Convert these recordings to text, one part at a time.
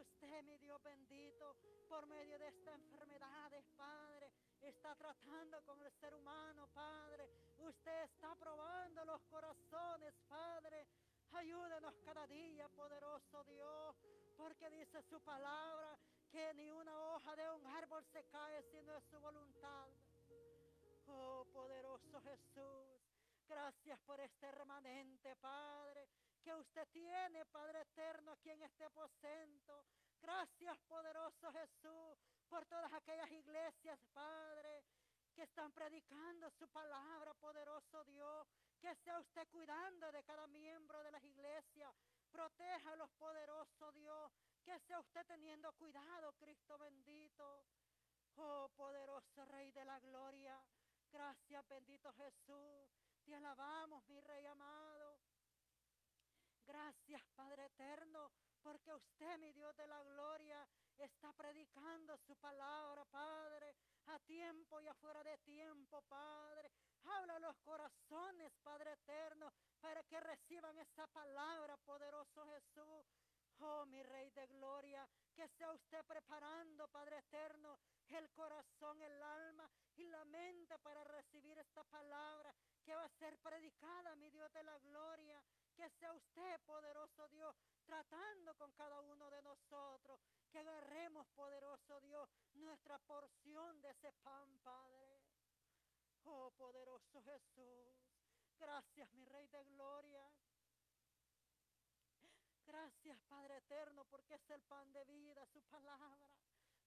usted, mi Dios bendito, por medio de esta enfermedades, Padre, está tratando con el ser humano, Padre. Usted está probando los corazones, Padre. Ayúdenos cada día, poderoso Dios, porque dice su palabra que ni una hoja de un árbol se cae sino es su voluntad. Oh, poderoso Jesús, gracias por este remanente, Padre, que usted tiene, Padre eterno, aquí en este aposento. Gracias, poderoso Jesús, por todas aquellas iglesias, Padre, que están predicando su palabra, poderoso Dios. Que sea usted cuidando de cada miembro de las iglesias. los poderoso Dios. Que sea usted teniendo cuidado, Cristo bendito. Oh, poderoso Rey de la Gloria. Gracias, bendito Jesús. Te alabamos, mi Rey amado. Gracias, Padre eterno, porque usted, mi Dios de la gloria, está predicando su palabra, Padre, a tiempo y afuera de tiempo, Padre. Habla a los corazones, Padre eterno, para que reciban esa palabra, poderoso Jesús. Oh, mi Rey de Gloria, que sea usted preparando, Padre eterno, el corazón, el alma y la mente para recibir esta palabra que va a ser predicada, mi Dios de la Gloria. Que sea usted, poderoso Dios, tratando con cada uno de nosotros. Que agarremos, poderoso Dios, nuestra porción de ese pan, Padre. Oh, poderoso Jesús. Gracias, mi Rey de Gloria. Gracias, Padre eterno, porque es el pan de vida, su palabra.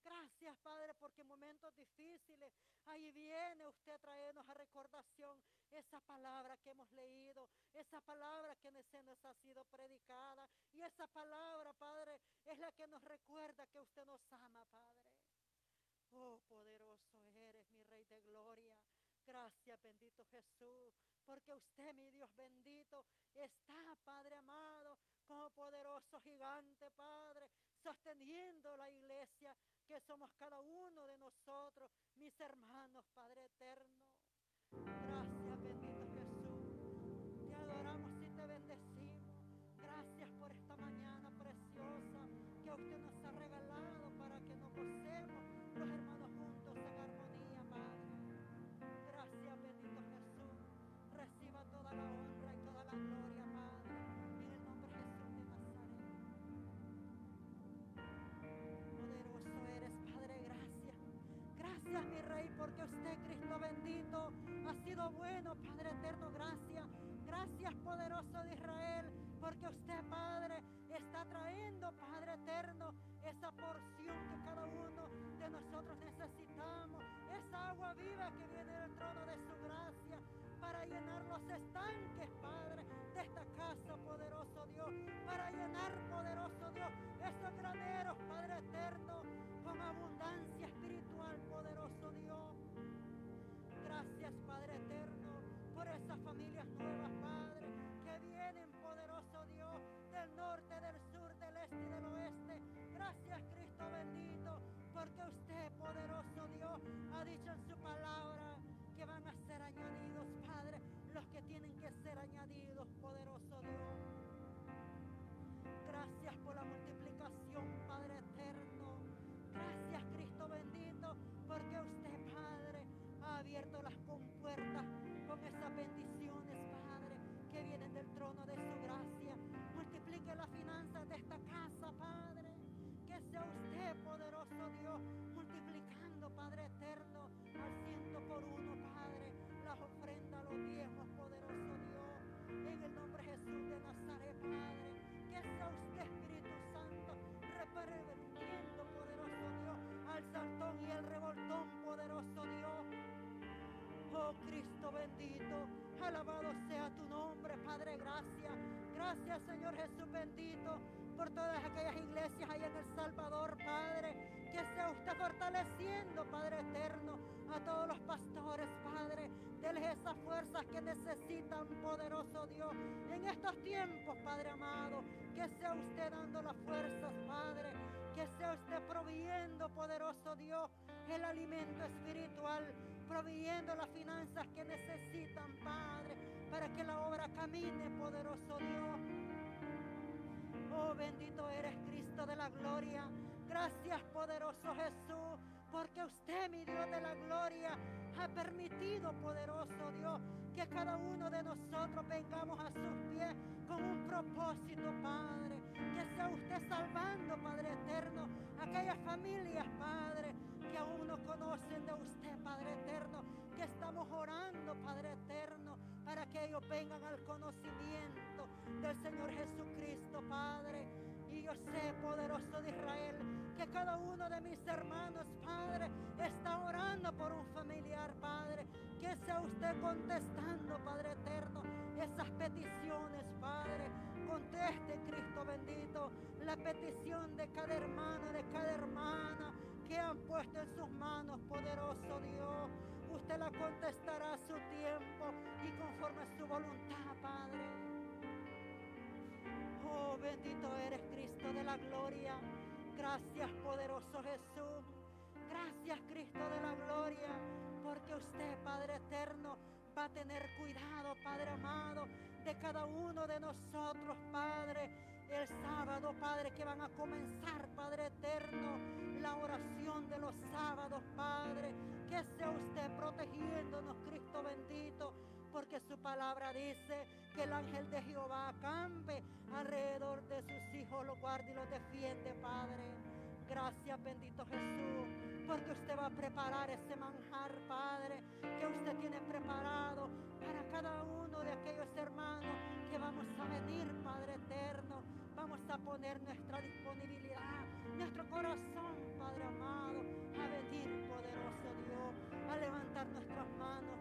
Gracias, Padre, porque en momentos difíciles ahí viene usted a traernos a recordación esa palabra que hemos leído, esa palabra que nos ha sido predicada. Y esa palabra, Padre, es la que nos recuerda que usted nos ama, Padre. Oh, poderoso eres, mi Rey de Gloria. Gracias, bendito Jesús, porque usted, mi Dios bendito, está, Padre amado, como poderoso gigante, Padre, sosteniendo la iglesia que somos cada uno de nosotros, mis hermanos, Padre eterno. Gracias, bendito Jesús. Te adoramos sido bueno, Padre eterno. Gracias. Gracias, poderoso de Israel, porque usted, Padre, está trayendo, Padre eterno, esa porción que cada uno de nosotros necesitamos. Esa agua viva que el revoltón, poderoso Dios. Oh Cristo bendito, alabado sea tu nombre, Padre, gracias. Gracias, Señor Jesús bendito, por todas aquellas iglesias ahí en El Salvador, Padre. Que sea usted fortaleciendo, Padre eterno, a todos los pastores, Padre. Deles esas fuerzas que necesitan, poderoso Dios, en estos tiempos, Padre amado. Que sea usted dando las fuerzas, Padre. Que sea usted proveyendo, poderoso Dios, el alimento espiritual, proveyendo las finanzas que necesitan, Padre, para que la obra camine, poderoso Dios. Oh, bendito eres Cristo de la gloria. Gracias, poderoso Jesús, porque usted, mi Dios de la gloria, ha permitido, poderoso Dios, que cada uno de nosotros vengamos a sus pies con un propósito, Padre. Que sea usted salvando, Padre eterno, aquellas familias, Padre, que aún no conocen de usted, Padre eterno, que estamos orando, Padre eterno, para que ellos vengan al conocimiento del Señor Jesucristo, Padre. Y yo sé, poderoso de Israel, que cada uno de mis hermanos, Padre, está orando por un familiar, Padre. Que sea usted contestando, Padre eterno, esas peticiones, Padre. Conteste, Cristo bendito, la petición de cada hermano, de cada hermana que han puesto en sus manos, poderoso Dios. Usted la contestará a su tiempo y conforme a su voluntad, Padre. Oh, bendito eres Cristo de la gloria. Gracias, poderoso Jesús. Gracias, Cristo de la gloria, porque usted, Padre eterno, va a tener cuidado, Padre amado, de cada uno de nosotros, Padre. El sábado, Padre, que van a comenzar, Padre eterno, la oración de los sábados, Padre. Que sea usted protegiéndonos, Cristo bendito, porque su palabra dice que el ángel de Jehová acampe alrededor de sus hijos, los guarda y los defiende, Padre. Gracias, bendito Jesús, porque usted va a preparar ese manjar, Padre, que usted tiene preparado para cada uno de aquellos hermanos que vamos a venir, Padre eterno. Vamos a poner nuestra disponibilidad, nuestro corazón, Padre amado, a venir, poderoso Dios, a levantar nuestras manos,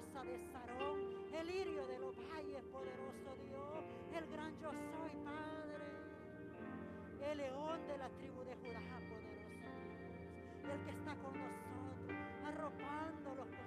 de Sarón, el lirio de los valles, poderoso Dios, el gran yo soy, Padre, el león de la tribu de Judá, poderoso Dios, el que está con nosotros, arropándolos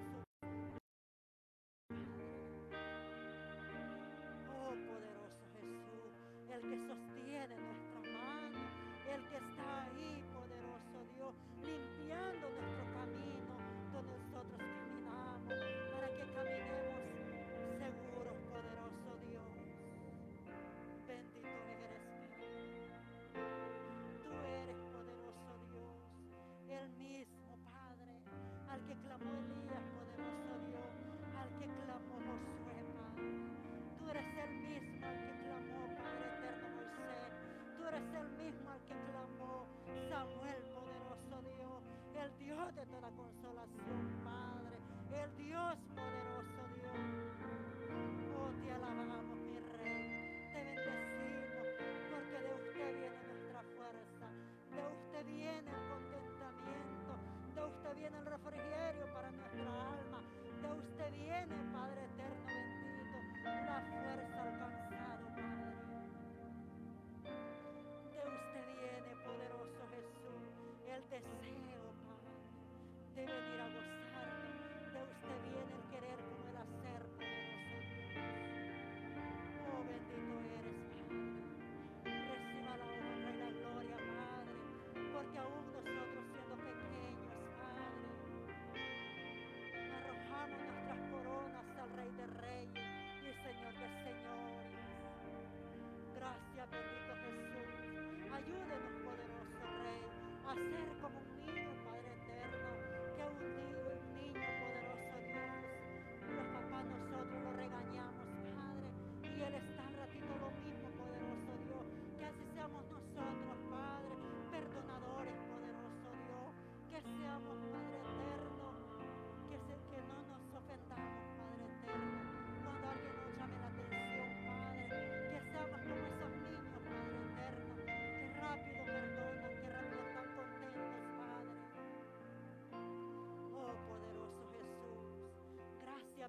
a ser como un niño, Padre eterno, que un día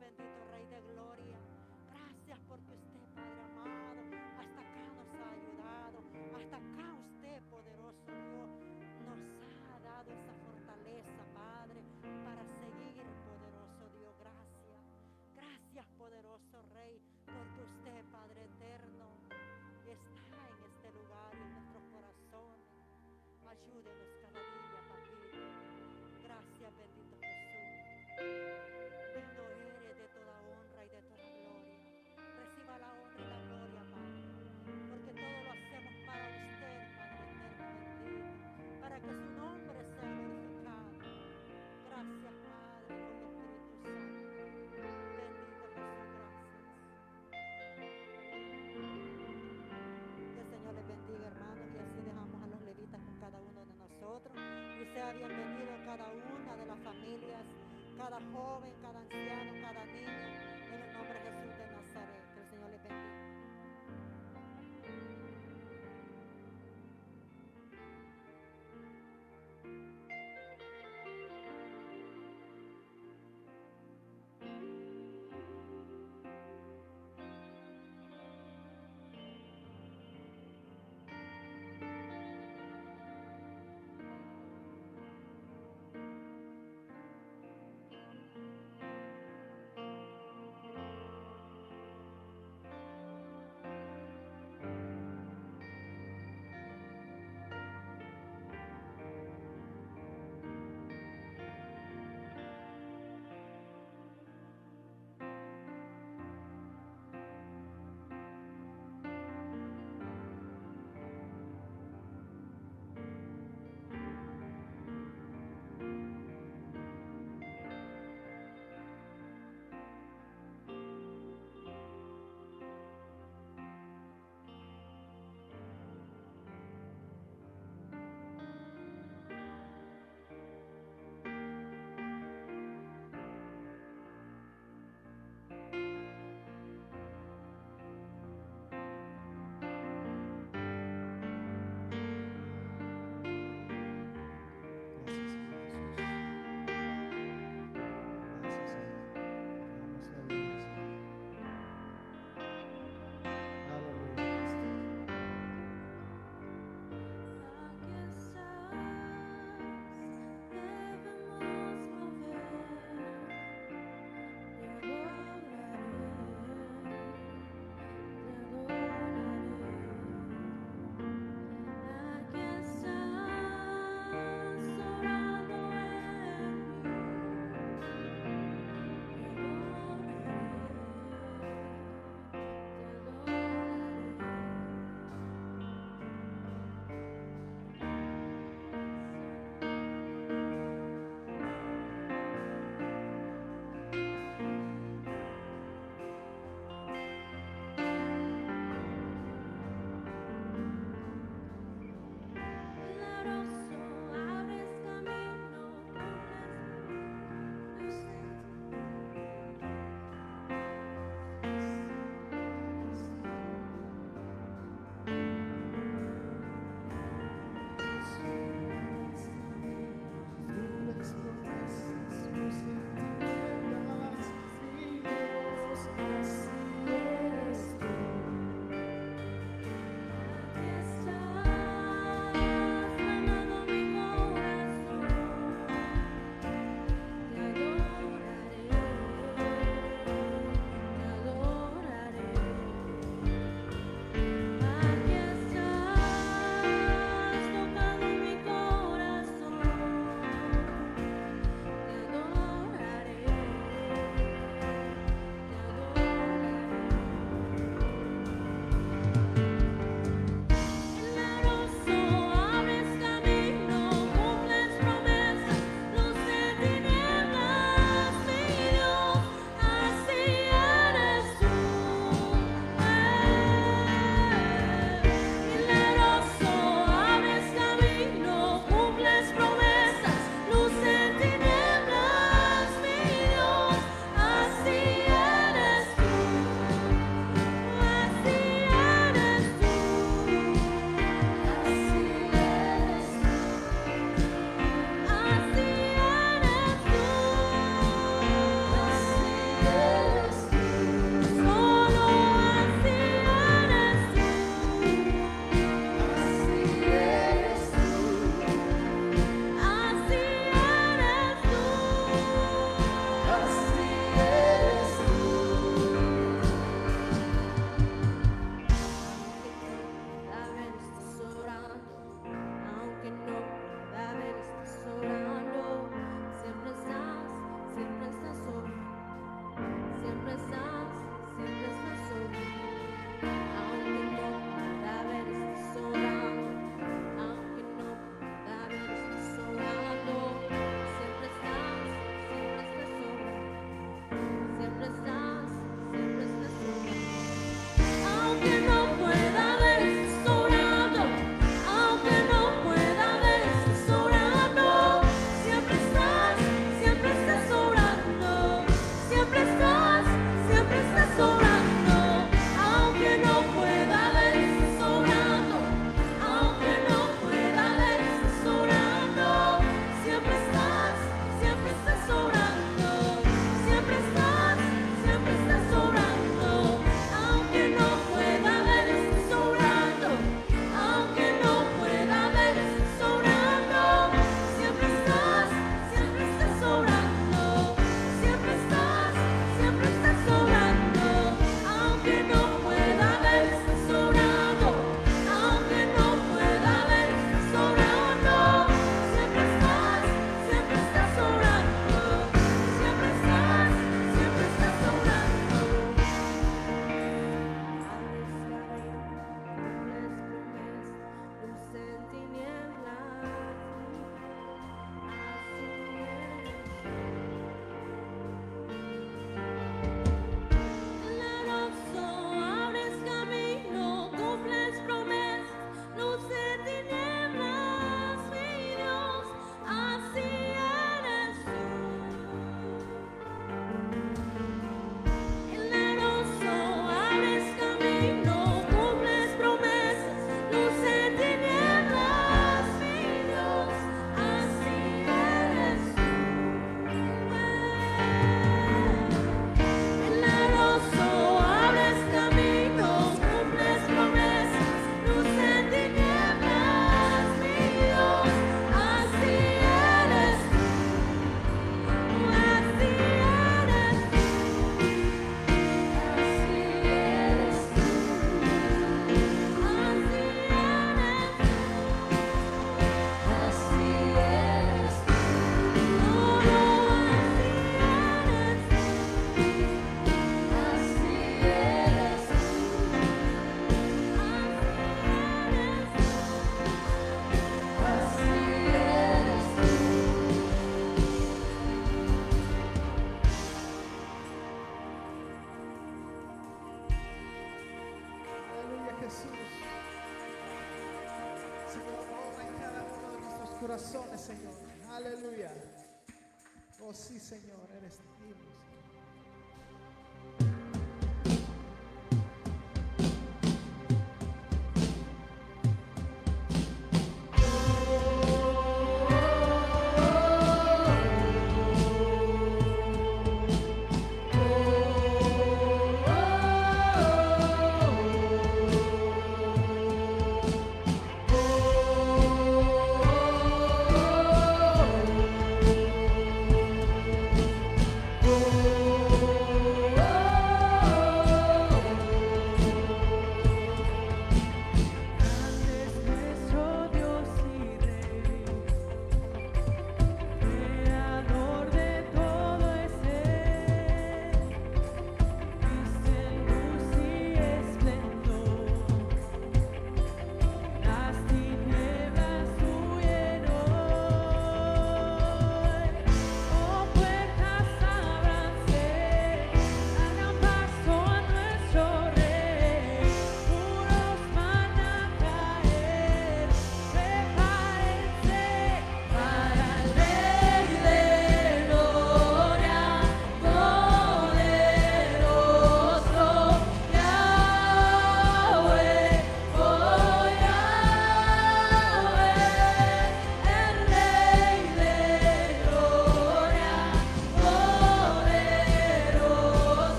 happened da bienvenida a cada una de las familias, cada joven,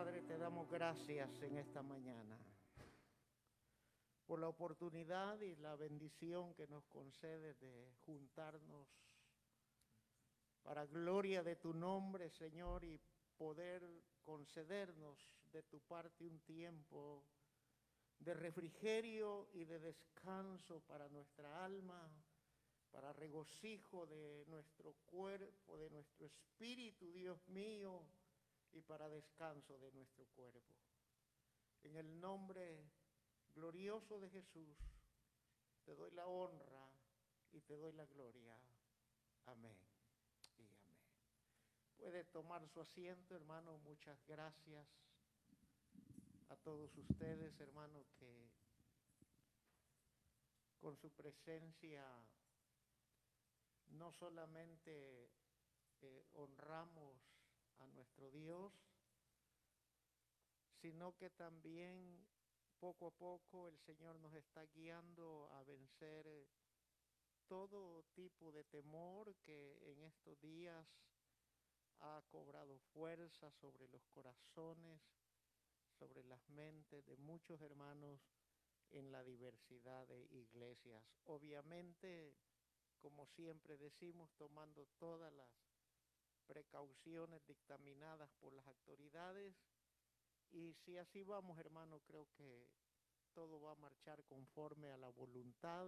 Padre, te damos gracias en esta mañana por la oportunidad y la bendición que nos concede de juntarnos para gloria de tu nombre, Señor, y poder concedernos de tu parte un tiempo de refrigerio y de descanso para nuestra alma, para regocijo de nuestro cuerpo, de nuestro espíritu, Dios mío, y para descanso de nuestro cuerpo. En el nombre glorioso de Jesús, te doy la honra y te doy la gloria. Amén y amén. Puede tomar su asiento, hermano. Muchas gracias a todos ustedes, hermano, que con su presencia no solamente eh, honramos a nuestro Dios, sino que también poco a poco el Señor nos está guiando a vencer todo tipo de temor que en estos días ha cobrado fuerza sobre los corazones, sobre las mentes de muchos hermanos en la diversidad de iglesias. Obviamente, como siempre decimos, tomando todas las precauciones dictaminadas por las autoridades. Y si así vamos, hermano, creo que todo va a marchar conforme a la voluntad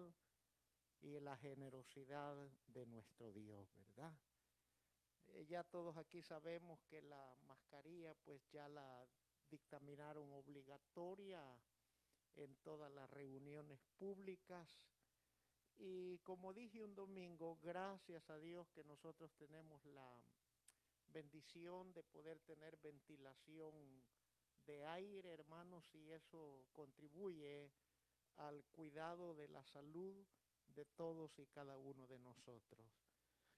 y la generosidad de nuestro Dios, ¿verdad? Eh, ya todos aquí sabemos que la mascarilla pues ya la dictaminaron obligatoria en todas las reuniones públicas. Y como dije un domingo, gracias a Dios que nosotros tenemos la bendición de poder tener ventilación de aire, hermanos, y eso contribuye al cuidado de la salud de todos y cada uno de nosotros.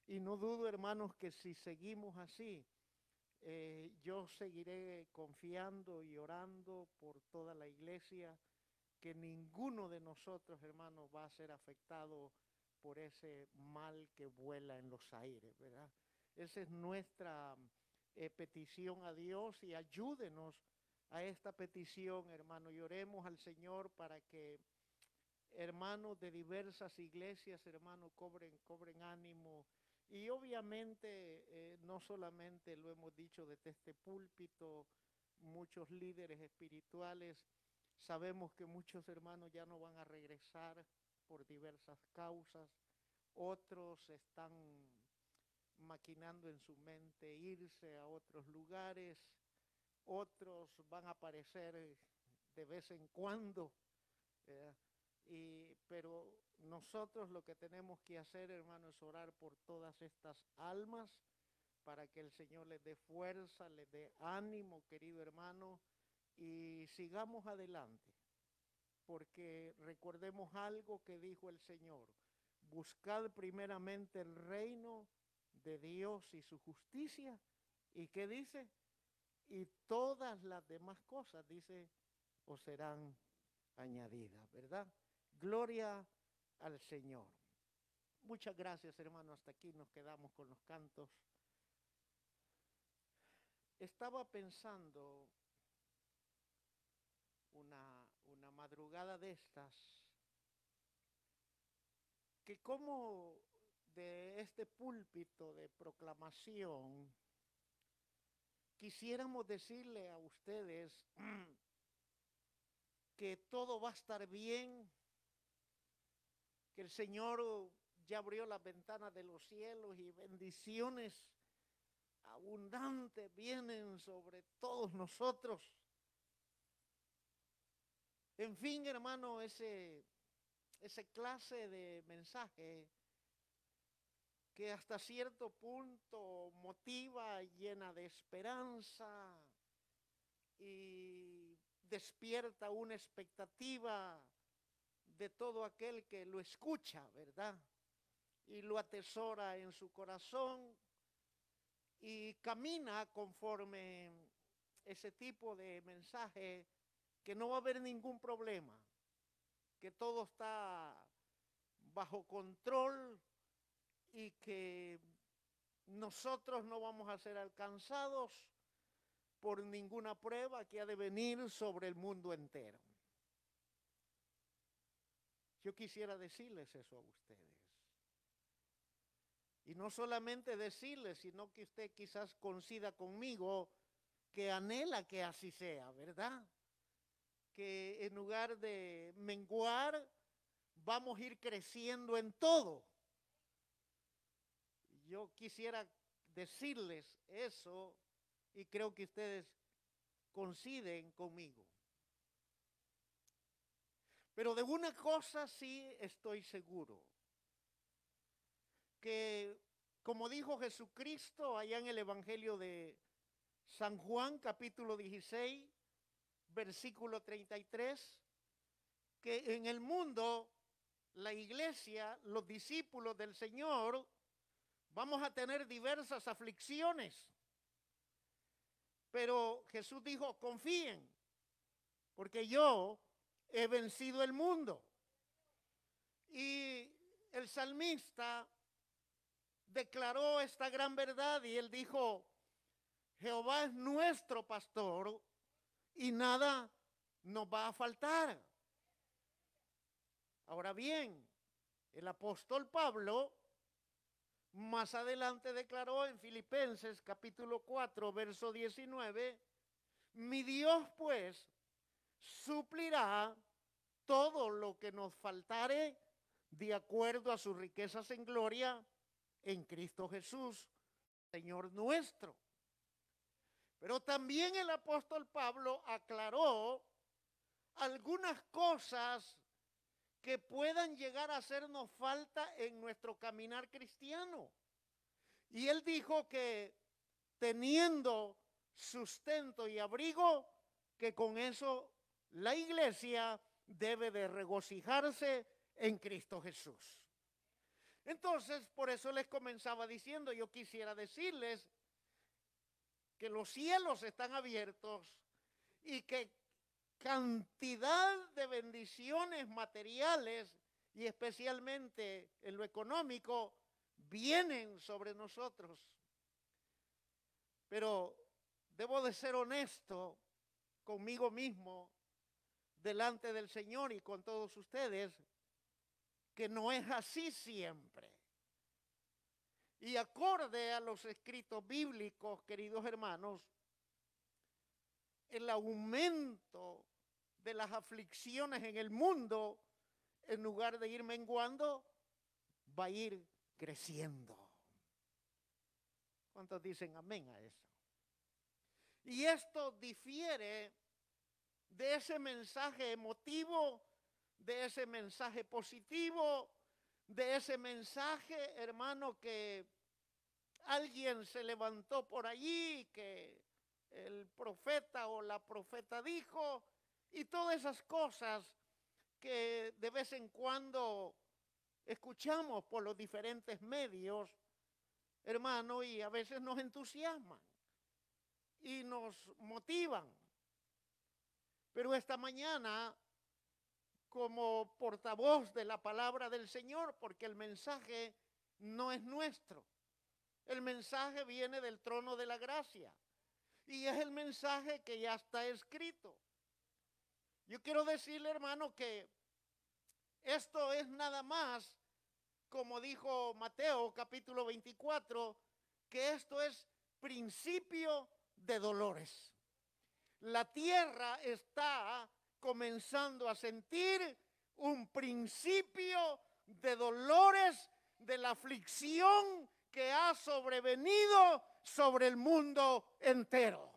Y no dudo, hermanos, que si seguimos así, eh, yo seguiré confiando y orando por toda la iglesia, que ninguno de nosotros, hermanos, va a ser afectado por ese mal que vuela en los aires, ¿verdad? Esa es nuestra eh, petición a Dios y ayúdenos a esta petición, hermano, y oremos al Señor para que hermanos de diversas iglesias, hermanos, cobren, cobren ánimo. Y obviamente, eh, no solamente lo hemos dicho desde este púlpito, muchos líderes espirituales, sabemos que muchos hermanos ya no van a regresar por diversas causas, otros están maquinando en su mente irse a otros lugares, otros van a aparecer de vez en cuando, y, pero nosotros lo que tenemos que hacer, hermano, es orar por todas estas almas para que el Señor les dé fuerza, les dé ánimo, querido hermano, y sigamos adelante, porque recordemos algo que dijo el Señor, buscad primeramente el reino de Dios y su justicia. ¿Y qué dice? Y todas las demás cosas, dice, os serán añadidas, ¿verdad? Gloria al Señor. Muchas gracias, hermano. Hasta aquí nos quedamos con los cantos. Estaba pensando una, una madrugada de estas, que cómo de este púlpito de proclamación, quisiéramos decirle a ustedes que todo va a estar bien, que el Señor ya abrió las ventanas de los cielos y bendiciones abundantes vienen sobre todos nosotros. En fin, hermano, ese, ese clase de mensaje que hasta cierto punto motiva, llena de esperanza y despierta una expectativa de todo aquel que lo escucha, ¿verdad? Y lo atesora en su corazón y camina conforme ese tipo de mensaje que no va a haber ningún problema, que todo está bajo control, y que nosotros no vamos a ser alcanzados por ninguna prueba que ha de venir sobre el mundo entero. Yo quisiera decirles eso a ustedes. Y no solamente decirles, sino que usted quizás coincida conmigo que anhela que así sea, ¿verdad? Que en lugar de menguar, vamos a ir creciendo en todo. Yo quisiera decirles eso y creo que ustedes coinciden conmigo. Pero de una cosa sí estoy seguro, que como dijo Jesucristo allá en el Evangelio de San Juan capítulo 16, versículo 33, que en el mundo la iglesia, los discípulos del Señor, vamos a tener diversas aflicciones. Pero Jesús dijo, confíen, porque yo he vencido el mundo. Y el salmista declaró esta gran verdad y él dijo, Jehová es nuestro pastor y nada nos va a faltar. Ahora bien, el apóstol Pablo más adelante declaró en Filipenses capítulo 4, verso 19, mi Dios pues suplirá todo lo que nos faltare de acuerdo a sus riquezas en gloria en Cristo Jesús, Señor nuestro. Pero también el apóstol Pablo aclaró algunas cosas que puedan llegar a hacernos falta en nuestro caminar cristiano. Y él dijo que teniendo sustento y abrigo, que con eso la iglesia debe de regocijarse en Cristo Jesús. Entonces, por eso les comenzaba diciendo, yo quisiera decirles que los cielos están abiertos y que cantidad de bendiciones materiales y especialmente en lo económico vienen sobre nosotros. Pero debo de ser honesto conmigo mismo delante del Señor y con todos ustedes, que no es así siempre. Y acorde a los escritos bíblicos, queridos hermanos, el aumento de las aflicciones en el mundo, en lugar de ir menguando, va a ir creciendo. ¿Cuántos dicen amén a eso? Y esto difiere de ese mensaje emotivo, de ese mensaje positivo, de ese mensaje, hermano, que alguien se levantó por allí, que el profeta o la profeta dijo, y todas esas cosas que de vez en cuando escuchamos por los diferentes medios, hermano, y a veces nos entusiasman y nos motivan. Pero esta mañana, como portavoz de la palabra del Señor, porque el mensaje no es nuestro, el mensaje viene del trono de la gracia. Y es el mensaje que ya está escrito. Yo quiero decirle, hermano, que esto es nada más, como dijo Mateo capítulo 24, que esto es principio de dolores. La tierra está comenzando a sentir un principio de dolores, de la aflicción que ha sobrevenido sobre el mundo entero.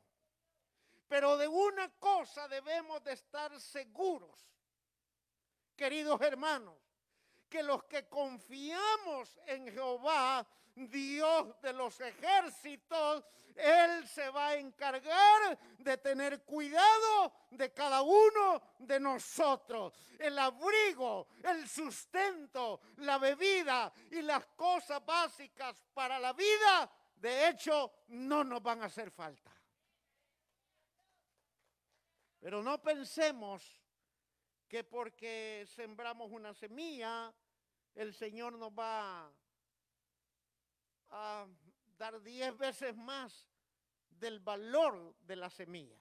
Pero de una cosa debemos de estar seguros, queridos hermanos, que los que confiamos en Jehová, Dios de los ejércitos, Él se va a encargar de tener cuidado de cada uno de nosotros. El abrigo, el sustento, la bebida y las cosas básicas para la vida, de hecho, no nos van a hacer falta. Pero no pensemos que porque sembramos una semilla, el Señor nos va a dar diez veces más del valor de la semilla.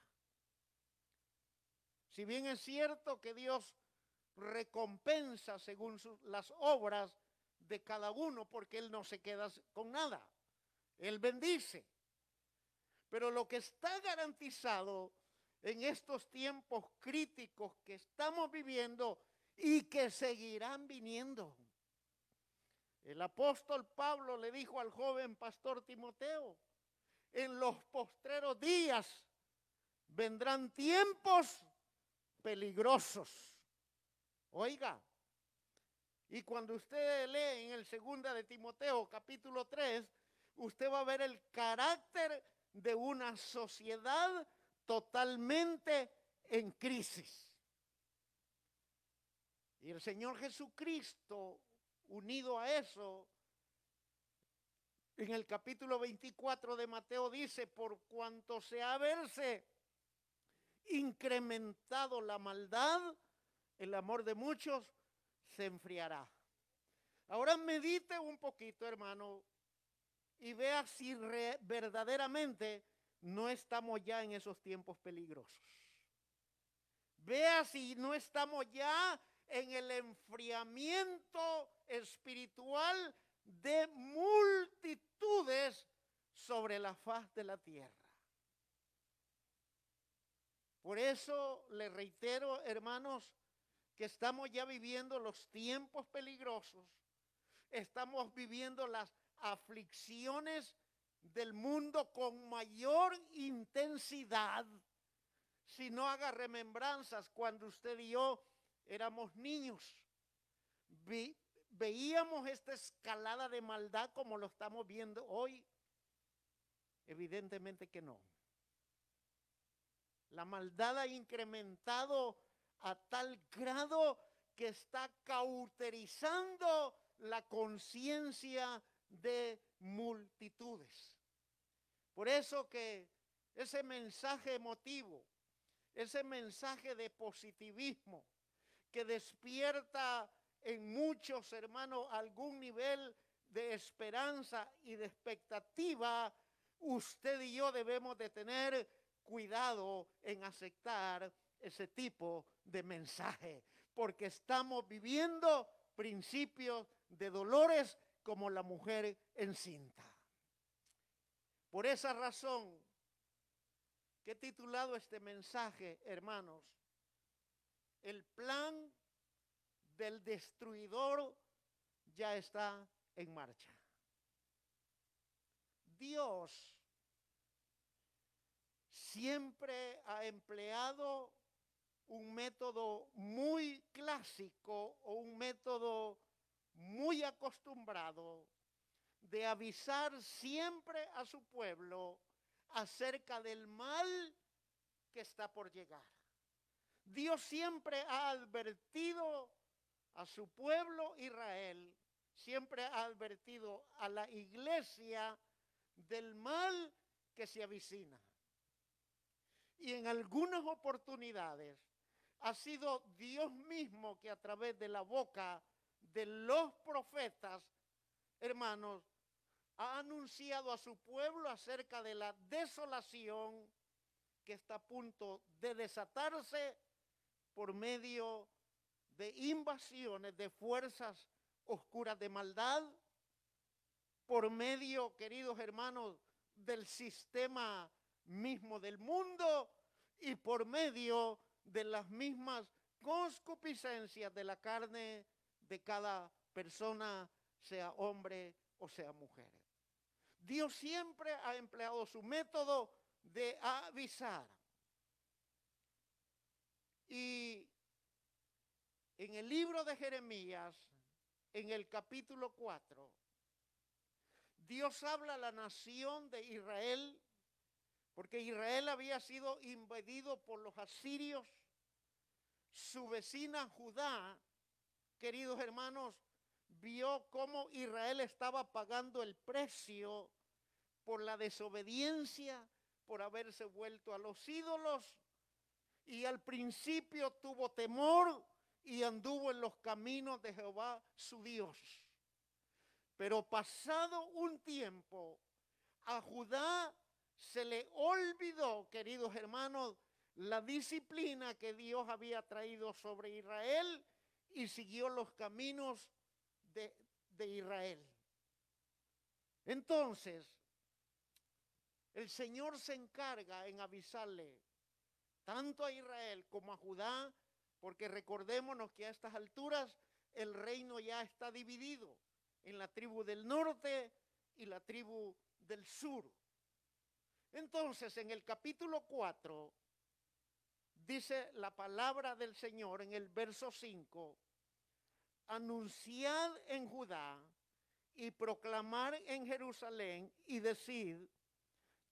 Si bien es cierto que Dios recompensa según las obras de cada uno, porque Él no se queda con nada. Él bendice. Pero lo que está garantizado en estos tiempos críticos que estamos viviendo y que seguirán viniendo. El apóstol Pablo le dijo al joven pastor Timoteo, en los postreros días vendrán tiempos peligrosos. Oiga, y cuando usted lee en el segunda de Timoteo capítulo 3, usted va a ver el carácter de una sociedad totalmente en crisis. Y el Señor Jesucristo, unido a eso, en el capítulo 24 de Mateo dice, por cuanto se ha verse incrementado la maldad, el amor de muchos se enfriará. Ahora medite un poquito, hermano, y vea si verdaderamente no estamos ya en esos tiempos peligrosos. Vea si no estamos ya en el enfriamiento espiritual de multitudes sobre la faz de la tierra. Por eso le reitero, hermanos, que estamos ya viviendo los tiempos peligrosos, estamos viviendo las aflicciones del mundo con mayor intensidad. Si no haga remembranzas cuando usted y yo éramos niños, veíamos esta escalada de maldad como lo estamos viendo hoy. Evidentemente que no. La maldad ha incrementado a tal grado que está cauterizando la conciencia de multitudes. Por eso que ese mensaje emotivo, ese mensaje de positivismo que despierta en muchos hermanos algún nivel de esperanza y de expectativa, usted y yo debemos de tener cuidado en aceptar ese tipo de mensaje, porque estamos viviendo principios de dolores como la mujer encinta. Por esa razón, que he titulado este mensaje, hermanos, el plan del destruidor ya está en marcha. Dios siempre ha empleado un método muy clásico o un método muy acostumbrado de avisar siempre a su pueblo acerca del mal que está por llegar. Dios siempre ha advertido a su pueblo Israel, siempre ha advertido a la iglesia del mal que se avicina. Y en algunas oportunidades ha sido Dios mismo que a través de la boca de los profetas, hermanos, ha anunciado a su pueblo acerca de la desolación que está a punto de desatarse por medio de invasiones de fuerzas oscuras de maldad, por medio, queridos hermanos, del sistema mismo del mundo y por medio de las mismas concupiscencias de la carne de cada persona, sea hombre o sea mujer. Dios siempre ha empleado su método de avisar. Y en el libro de Jeremías, en el capítulo 4, Dios habla a la nación de Israel, porque Israel había sido invadido por los asirios. Su vecina Judá queridos hermanos, vio cómo Israel estaba pagando el precio por la desobediencia, por haberse vuelto a los ídolos. Y al principio tuvo temor y anduvo en los caminos de Jehová su Dios. Pero pasado un tiempo, a Judá se le olvidó, queridos hermanos, la disciplina que Dios había traído sobre Israel y siguió los caminos de, de Israel. Entonces, el Señor se encarga en avisarle tanto a Israel como a Judá, porque recordémonos que a estas alturas el reino ya está dividido en la tribu del norte y la tribu del sur. Entonces, en el capítulo 4, dice la palabra del Señor en el verso 5, anunciad en Judá y proclamar en Jerusalén y decid,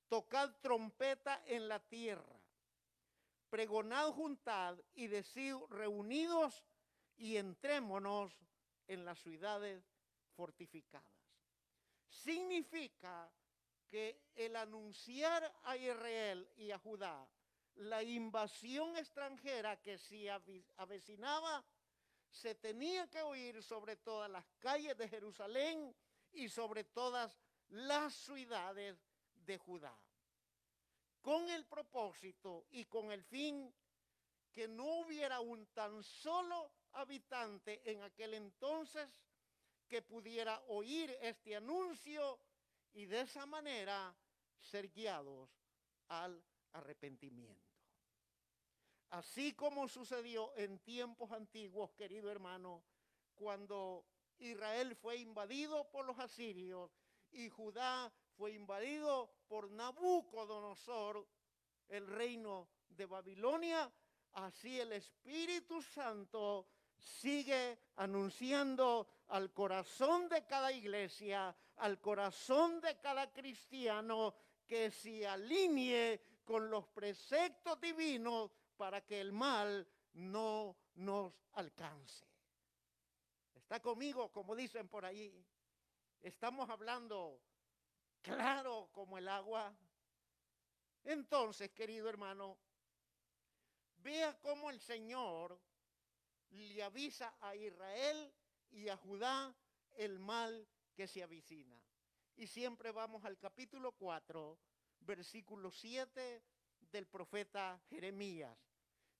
tocad trompeta en la tierra, pregonad juntad y decid reunidos y entrémonos en las ciudades fortificadas. Significa que el anunciar a Israel y a Judá la invasión extranjera que se avecinaba, se tenía que oír sobre todas las calles de Jerusalén y sobre todas las ciudades de Judá, con el propósito y con el fin que no hubiera un tan solo habitante en aquel entonces que pudiera oír este anuncio y de esa manera ser guiados al arrepentimiento. Así como sucedió en tiempos antiguos, querido hermano, cuando Israel fue invadido por los asirios y Judá fue invadido por Nabucodonosor, el reino de Babilonia, así el Espíritu Santo sigue anunciando al corazón de cada iglesia, al corazón de cada cristiano, que se alinee con los preceptos divinos para que el mal no nos alcance. ¿Está conmigo, como dicen por ahí? Estamos hablando claro como el agua. Entonces, querido hermano, vea cómo el Señor le avisa a Israel y a Judá el mal que se avicina. Y siempre vamos al capítulo 4, versículo 7 del profeta Jeremías.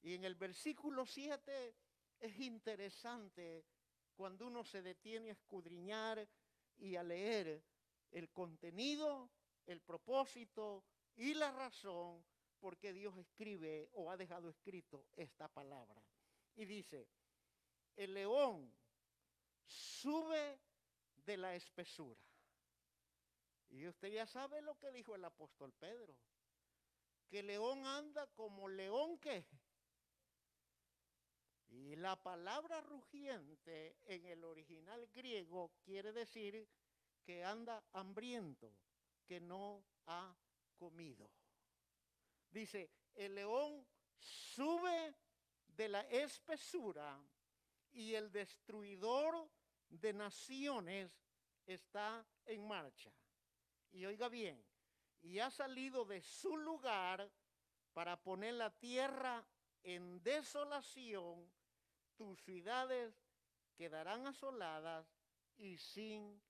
Y en el versículo 7 es interesante cuando uno se detiene a escudriñar y a leer el contenido, el propósito y la razón por qué Dios escribe o ha dejado escrito esta palabra. Y dice, el león sube de la espesura. Y usted ya sabe lo que dijo el apóstol Pedro, que león anda como león que. Y la palabra rugiente en el original griego quiere decir que anda hambriento, que no ha comido. Dice, el león sube de la espesura y el destruidor de naciones está en marcha. Y oiga bien, y ha salido de su lugar para poner la tierra en desolación, tus ciudades quedarán asoladas y sin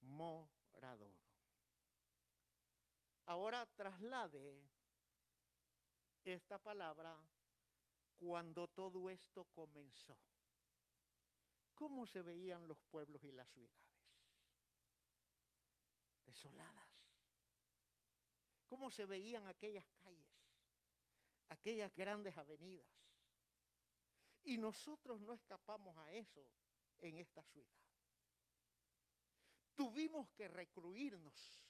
morador. Ahora traslade esta palabra cuando todo esto comenzó. ¿Cómo se veían los pueblos y las ciudades? Desoladas. ¿Cómo se veían aquellas calles? Aquellas grandes avenidas. Y nosotros no escapamos a eso en esta ciudad. Tuvimos que recluirnos.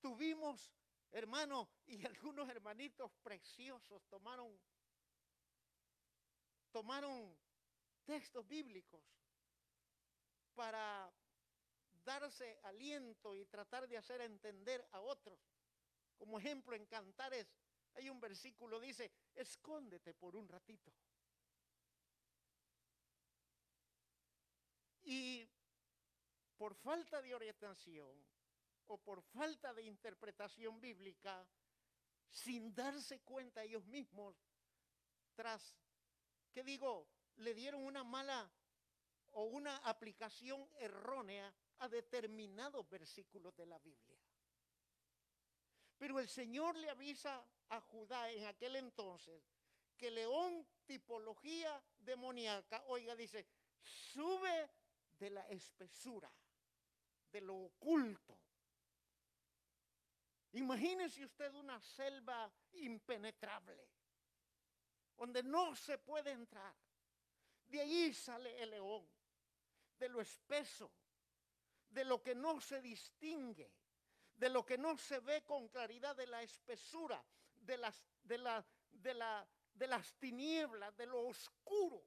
Tuvimos, hermanos, y algunos hermanitos preciosos tomaron, tomaron textos bíblicos para darse aliento y tratar de hacer entender a otros. Como ejemplo, en Cantares hay un versículo, dice, escóndete por un ratito. Y por falta de orientación o por falta de interpretación bíblica, sin darse cuenta ellos mismos, tras, ¿qué digo? Le dieron una mala o una aplicación errónea a determinados versículos de la Biblia. Pero el Señor le avisa a Judá en aquel entonces que león tipología demoníaca, oiga, dice, sube de la espesura, de lo oculto. Imagínese usted una selva impenetrable, donde no se puede entrar. De ahí sale el león, de lo espeso, de lo que no se distingue, de lo que no se ve con claridad, de la espesura, de las, de la, de la, de las tinieblas, de lo oscuro,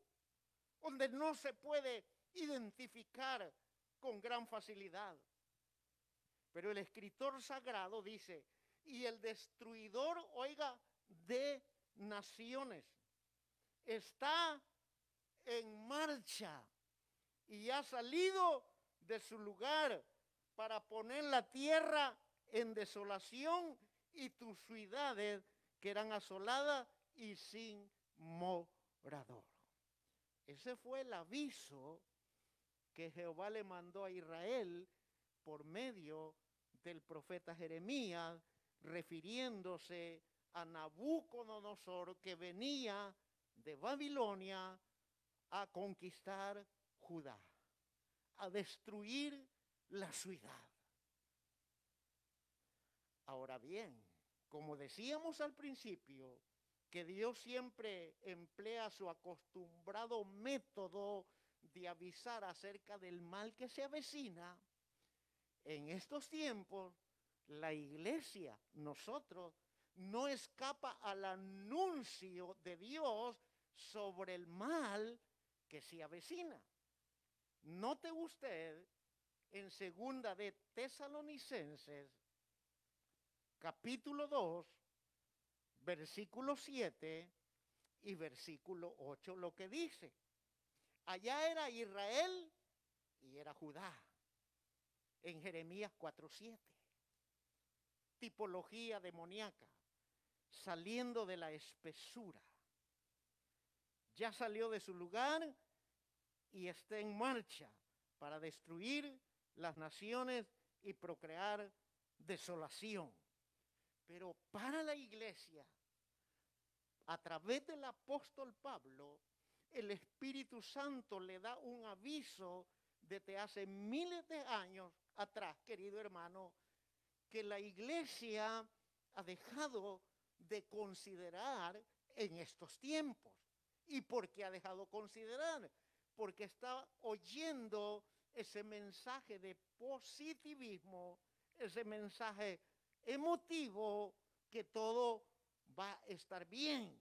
donde no se puede identificar con gran facilidad. Pero el escritor sagrado dice, y el destruidor, oiga, de naciones, está en marcha y ha salido de su lugar para poner la tierra en desolación y tus ciudades que eran asoladas y sin morador. Ese fue el aviso que Jehová le mandó a Israel por medio del profeta Jeremías, refiriéndose a Nabucodonosor que venía de Babilonia a conquistar Judá, a destruir la ciudad. Ahora bien, como decíamos al principio, que Dios siempre emplea su acostumbrado método de avisar acerca del mal que se avecina, en estos tiempos la iglesia, nosotros, no escapa al anuncio de Dios sobre el mal que se avecina. Note usted en segunda de Tesalonicenses, capítulo 2, versículo 7 y versículo 8, lo que dice. Allá era Israel y era Judá. En Jeremías 4:7. Tipología demoníaca, saliendo de la espesura. Ya salió de su lugar y está en marcha para destruir las naciones y procrear desolación. Pero para la iglesia, a través del apóstol Pablo, el Espíritu Santo le da un aviso desde hace miles de años atrás, querido hermano, que la iglesia ha dejado de considerar en estos tiempos. ¿Y por qué ha dejado considerar? Porque está oyendo ese mensaje de positivismo, ese mensaje emotivo que todo va a estar bien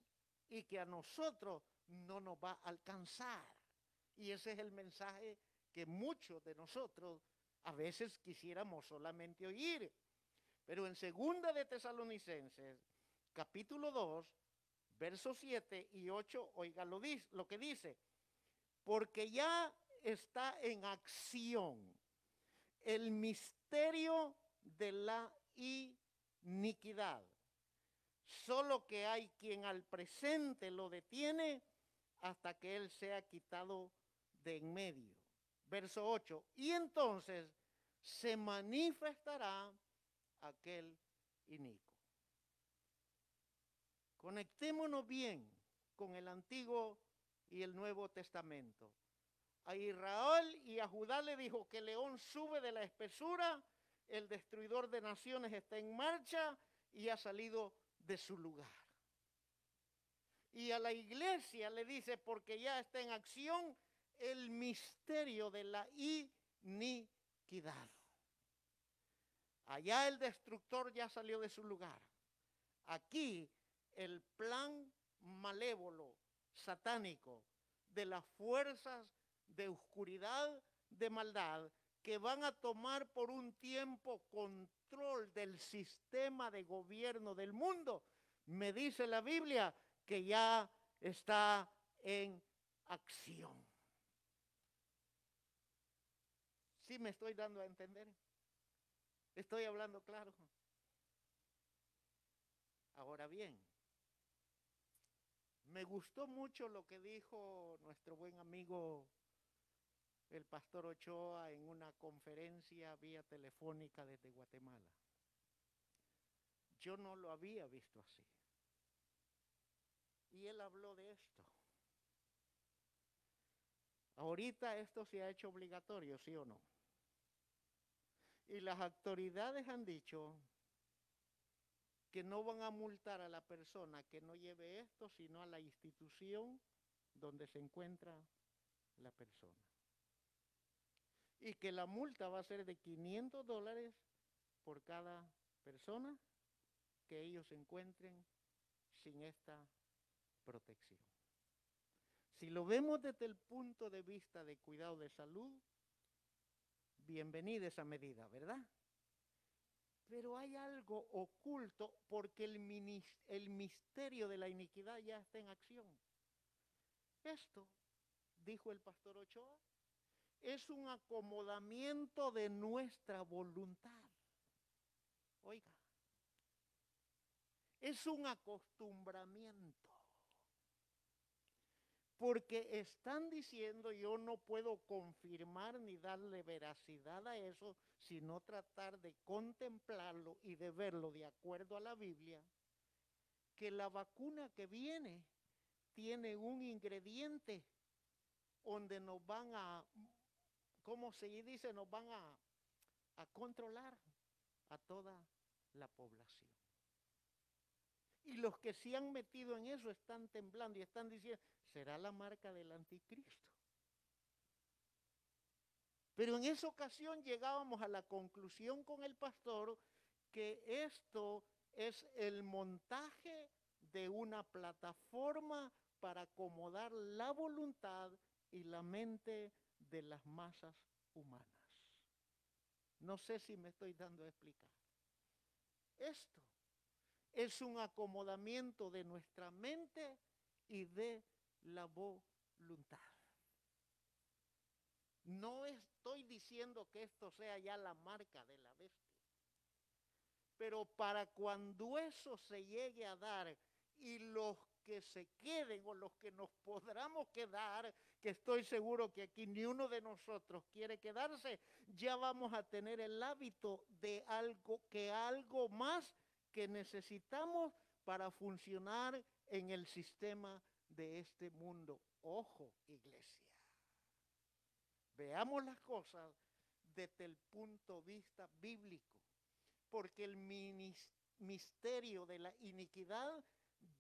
y que a nosotros no nos va a alcanzar. Y ese es el mensaje que muchos de nosotros a veces quisiéramos solamente oír. Pero en segunda de Tesalonicenses, capítulo 2, versos 7 y 8, oiga lo, lo que dice, porque ya está en acción el misterio de la iniquidad Solo que hay quien al presente lo detiene hasta que él sea quitado de en medio. Verso 8. Y entonces se manifestará aquel inico. Conectémonos bien con el Antiguo y el Nuevo Testamento. A Israel y a Judá le dijo que león sube de la espesura, el destruidor de naciones está en marcha y ha salido de su lugar. Y a la iglesia le dice, porque ya está en acción el misterio de la iniquidad. Allá el destructor ya salió de su lugar. Aquí el plan malévolo, satánico, de las fuerzas de oscuridad, de maldad, que van a tomar por un tiempo control del sistema de gobierno del mundo, me dice la Biblia que ya está en acción. ¿Sí me estoy dando a entender? Estoy hablando claro. Ahora bien, me gustó mucho lo que dijo nuestro buen amigo el pastor Ochoa en una conferencia vía telefónica desde Guatemala. yo no lo había visto así. Y él habló de esto. Ahorita esto se ha hecho obligatorio, ¿sí o no? Y las autoridades han dicho que no van a multar a la persona que no lleve esto, sino a la institución donde se encuentra la persona. Y que la multa va a ser de 500 dólares por cada persona que ellos encuentren sin esta protección. Si lo vemos desde el punto de vista de cuidado de salud, bienvenida esa medida, ¿verdad? Pero hay algo oculto porque el, el misterio de la iniquidad ya está en acción. Esto, dijo el pastor Ochoa, es un acomodamiento de nuestra voluntad. Oiga, es un acostumbramiento. Porque están diciendo, yo no puedo confirmar ni darle veracidad a eso, sino tratar de contemplarlo y de verlo de acuerdo a la Biblia, que la vacuna que viene tiene un ingrediente donde nos van a, ¿cómo se dice? Nos van a, a controlar a toda la población. Y los que se han metido en eso están temblando y están diciendo, será la marca del anticristo. Pero en esa ocasión llegábamos a la conclusión con el pastor que esto es el montaje de una plataforma para acomodar la voluntad y la mente de las masas humanas. No sé si me estoy dando a explicar. Esto es un acomodamiento de nuestra mente y de la voluntad. No estoy diciendo que esto sea ya la marca de la bestia. Pero para cuando eso se llegue a dar y los que se queden o los que nos podamos quedar, que estoy seguro que aquí ni uno de nosotros quiere quedarse, ya vamos a tener el hábito de algo que algo más que necesitamos para funcionar en el sistema de este mundo. Ojo, iglesia. Veamos las cosas desde el punto de vista bíblico, porque el misterio de la iniquidad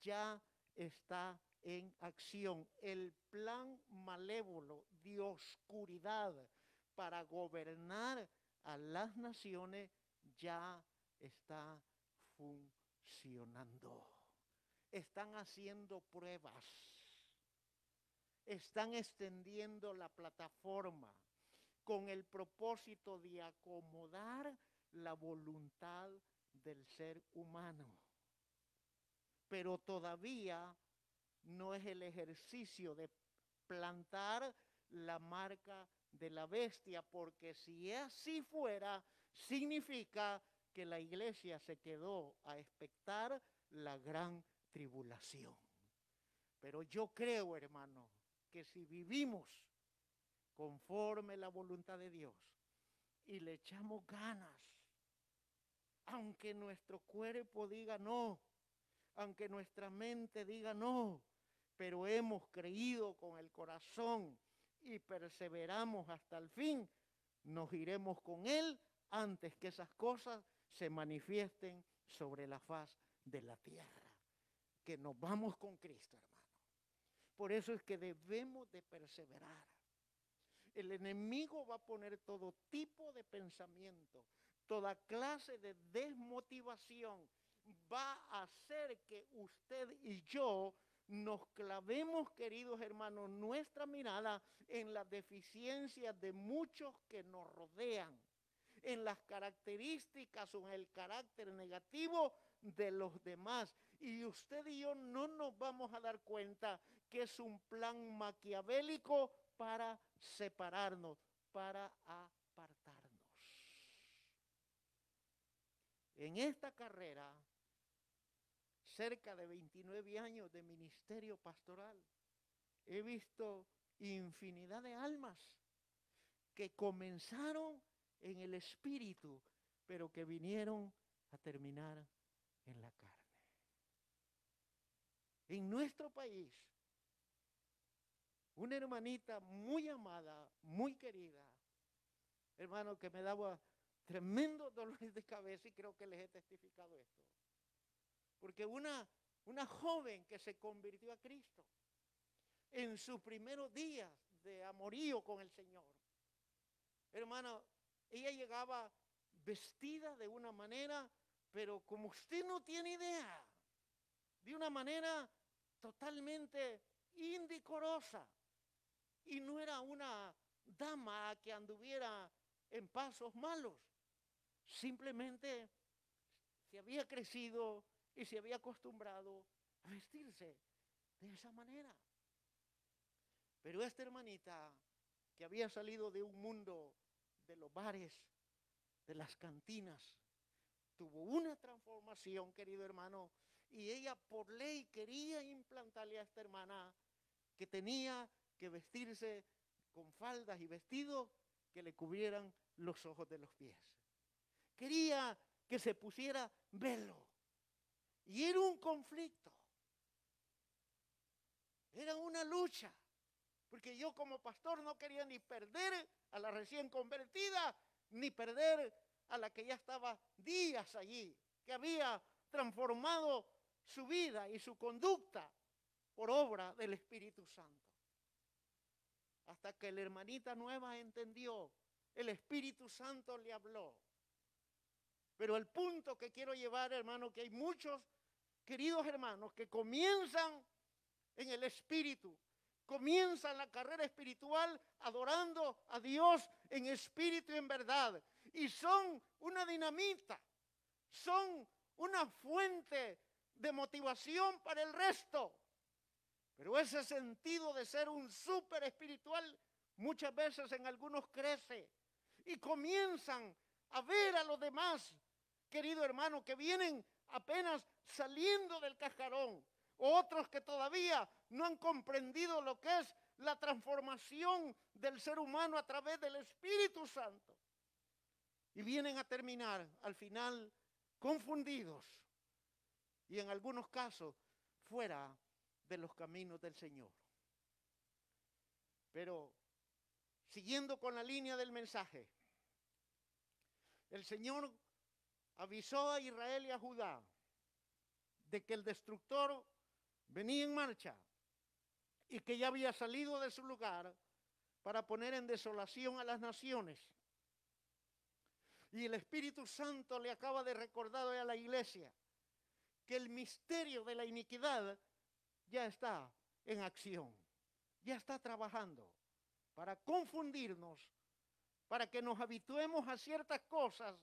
ya está en acción. El plan malévolo de oscuridad para gobernar a las naciones ya está funcionando. Están haciendo pruebas. Están extendiendo la plataforma con el propósito de acomodar la voluntad del ser humano. Pero todavía no es el ejercicio de plantar la marca de la bestia, porque si así fuera, significa que la iglesia se quedó a expectar la gran tribulación. Pero yo creo, hermano, que si vivimos conforme la voluntad de Dios y le echamos ganas, aunque nuestro cuerpo diga no, aunque nuestra mente diga no, pero hemos creído con el corazón y perseveramos hasta el fin, nos iremos con Él antes que esas cosas se manifiesten sobre la faz de la tierra. Que nos vamos con Cristo, hermano. Por eso es que debemos de perseverar. El enemigo va a poner todo tipo de pensamiento, toda clase de desmotivación. Va a hacer que usted y yo nos clavemos, queridos hermanos, nuestra mirada en las deficiencias de muchos que nos rodean en las características o en el carácter negativo de los demás. Y usted y yo no nos vamos a dar cuenta que es un plan maquiavélico para separarnos, para apartarnos. En esta carrera, cerca de 29 años de ministerio pastoral, he visto infinidad de almas que comenzaron en el espíritu, pero que vinieron a terminar en la carne. En nuestro país, una hermanita muy amada, muy querida, hermano, que me daba tremendos dolores de cabeza y creo que les he testificado esto. Porque una, una joven que se convirtió a Cristo en sus primeros días de amorío con el Señor, hermano, ella llegaba vestida de una manera, pero como usted no tiene idea, de una manera totalmente indecorosa. Y no era una dama que anduviera en pasos malos. Simplemente se había crecido y se había acostumbrado a vestirse de esa manera. Pero esta hermanita que había salido de un mundo de los bares, de las cantinas, tuvo una transformación, querido hermano, y ella por ley quería implantarle a esta hermana que tenía que vestirse con faldas y vestidos que le cubrieran los ojos de los pies. Quería que se pusiera velo. Y era un conflicto. Era una lucha. Porque yo como pastor no quería ni perder a la recién convertida, ni perder a la que ya estaba días allí, que había transformado su vida y su conducta por obra del Espíritu Santo. Hasta que la hermanita nueva entendió, el Espíritu Santo le habló. Pero el punto que quiero llevar, hermano, que hay muchos queridos hermanos que comienzan en el Espíritu, comienzan la carrera espiritual adorando a Dios en espíritu y en verdad. Y son una dinamita, son una fuente de motivación para el resto. Pero ese sentido de ser un súper espiritual muchas veces en algunos crece y comienzan a ver a los demás, querido hermano, que vienen apenas saliendo del cascarón, otros que todavía no han comprendido lo que es la transformación del ser humano a través del Espíritu Santo. Y vienen a terminar al final confundidos y en algunos casos fuera de los caminos del Señor. Pero siguiendo con la línea del mensaje, el Señor avisó a Israel y a Judá de que el destructor venía en marcha y que ya había salido de su lugar para poner en desolación a las naciones. Y el Espíritu Santo le acaba de recordar a la iglesia que el misterio de la iniquidad ya está en acción, ya está trabajando para confundirnos, para que nos habituemos a ciertas cosas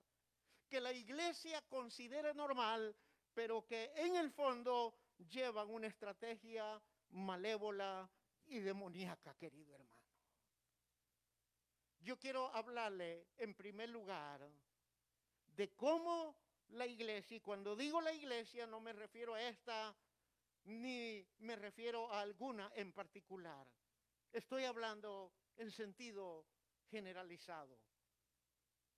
que la iglesia considera normal, pero que en el fondo llevan una estrategia malévola y demoníaca, querido hermano. Yo quiero hablarle en primer lugar de cómo la iglesia, y cuando digo la iglesia no me refiero a esta, ni me refiero a alguna en particular. Estoy hablando en sentido generalizado.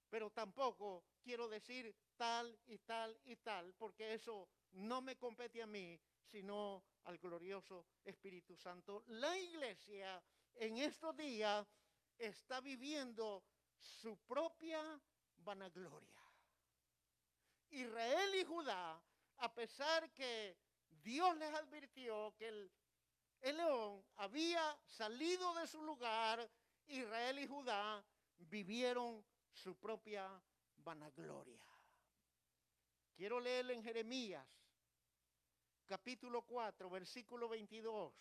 Pero tampoco quiero decir tal y tal y tal, porque eso no me compete a mí, sino al glorioso Espíritu Santo. La iglesia en estos días está viviendo su propia vanagloria. Israel y Judá, a pesar que Dios les advirtió que el, león había salido de su lugar, Israel y Judá vivieron su propia vanagloria. Quiero leerle en Jeremías, capítulo 4, versículo 22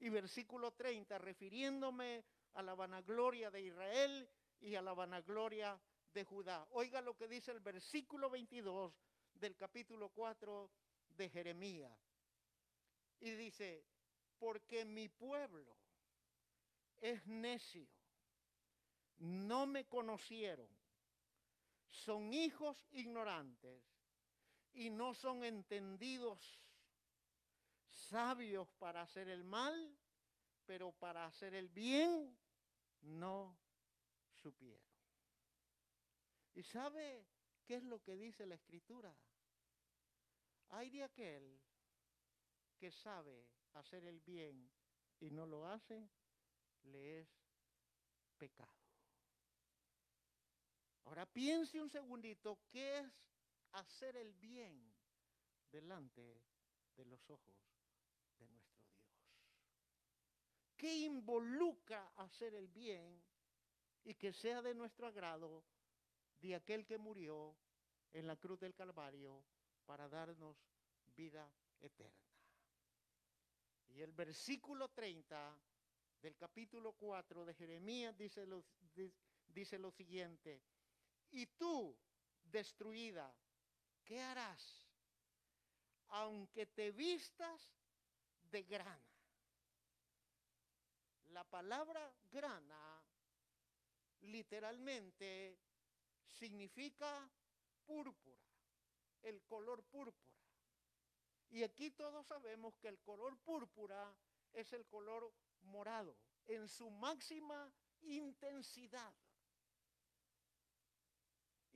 y versículo 30, refiriéndome a la vanagloria de Israel y a la vanagloria de Judá. Oiga lo que dice el versículo 22 del capítulo 4 de Jeremías. Y dice, porque mi pueblo es necio, no me conocieron, son hijos ignorantes y no son entendidos, sabios para hacer el mal, pero para hacer el bien no supieron. ¿Y sabe qué es lo que dice la escritura? Hay de aquel que sabe hacer el bien y no lo hace, le es pecado. Ahora piense un segundito, ¿qué es hacer el bien delante de los ojos de nuestro Dios? ¿Qué involucra hacer el bien y que sea de nuestro agrado de aquel que murió en la cruz del Calvario para darnos vida eterna? Y el versículo 30 del capítulo 4 de Jeremías dice lo, dice lo siguiente, y tú, destruida, ¿qué harás? Aunque te vistas de grana. La palabra grana literalmente significa púrpura, el color púrpura. Y aquí todos sabemos que el color púrpura es el color morado en su máxima intensidad.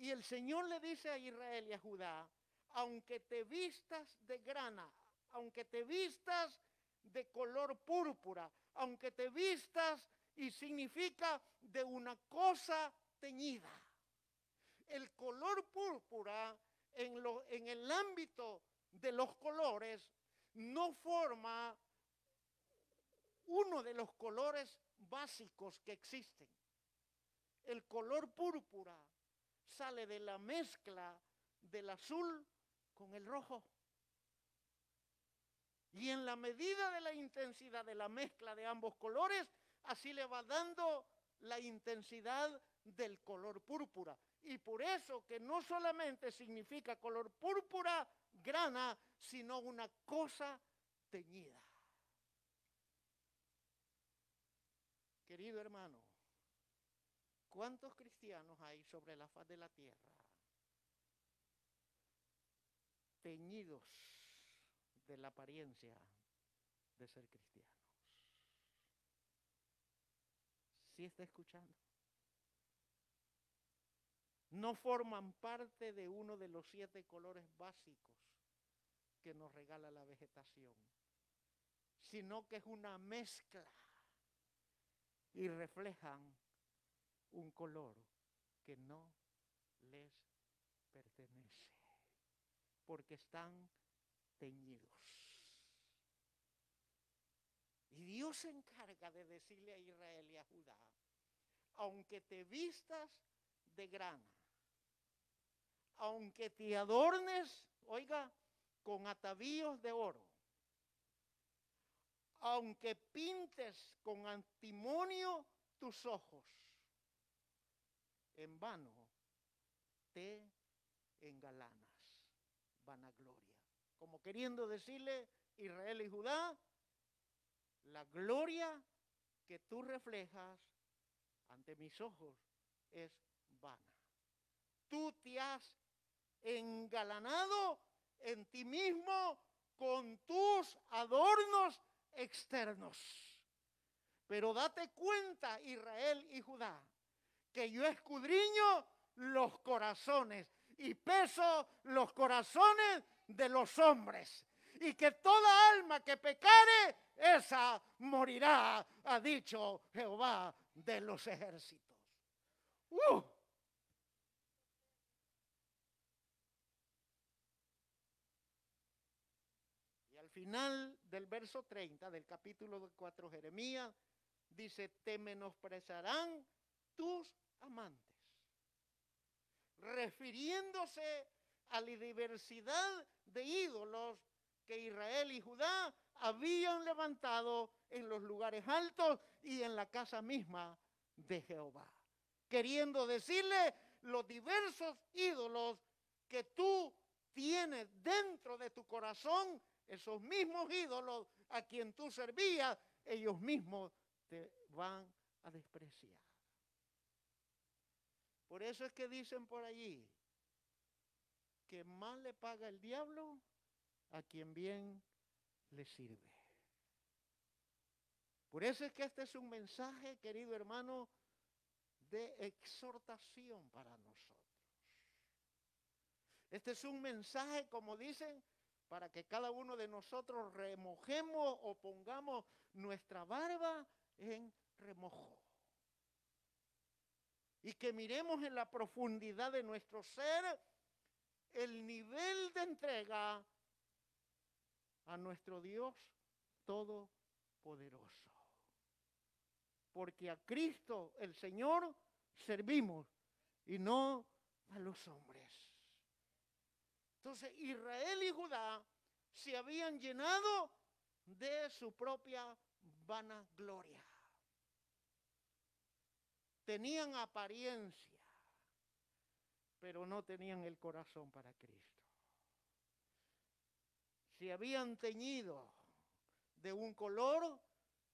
Y el Señor le dice a Israel y a Judá, aunque te vistas de grana, aunque te vistas de color púrpura, aunque te vistas y significa de una cosa teñida. El color púrpura en, el ámbito de los colores no forma uno de los colores básicos que existen. El color púrpura sale de la mezcla del azul con el rojo. Y en la medida de la intensidad de la mezcla de ambos colores, así le va dando la intensidad del color púrpura. Y por eso que no solamente significa color púrpura, grana, sino una cosa teñida. Querido hermano, ¿cuántos cristianos hay sobre la faz de la tierra teñidos de la apariencia de ser cristianos? ¿Sí está escuchando? No forman parte de uno de los siete colores básicos que nos regala la vegetación, sino que es una mezcla y reflejan un color que no les pertenece, porque están teñidos. Y Dios se encarga de decirle a Israel y a Judá, aunque te vistas de grana, aunque te adornes, oiga, con atavíos de oro, aunque pintes con antimonio tus ojos, en vano te engalanas, vanagloria. Como queriendo decirle Israel y Judá, la gloria que tú reflejas ante mis ojos es vana. Tú te has engalanado en ti mismo con tus adornos externos. Pero date cuenta, Israel y Judá, que yo escudriño los corazones y peso los corazones de los hombres. Y que toda alma que pecare, esa morirá, ha dicho Jehová de los ejércitos. ¡Uh! final del verso 30 del capítulo 4 Jeremías, dice, te menospreciarán tus amantes. Refiriéndose a la diversidad de ídolos que Israel y Judá habían levantado en los lugares altos y en la casa misma de Jehová. Queriendo decirle los diversos ídolos que tú tienes dentro de tu corazón esos mismos ídolos a quien tú servías, ellos mismos te van a despreciar. Por eso es que dicen por allí que más le paga el diablo a quien bien le sirve. Por eso es que este es un mensaje, querido hermano, de exhortación para nosotros. Este es un mensaje, como dicen, para que cada uno de nosotros remojemos o pongamos nuestra barba en remojo. Y que miremos en la profundidad de nuestro ser el nivel de entrega a nuestro Dios Todopoderoso. Porque a Cristo el Señor servimos y no a los hombres. Entonces Israel y Judá se habían llenado de su propia vanagloria. Tenían apariencia, pero no tenían el corazón para Cristo. Se habían teñido de un color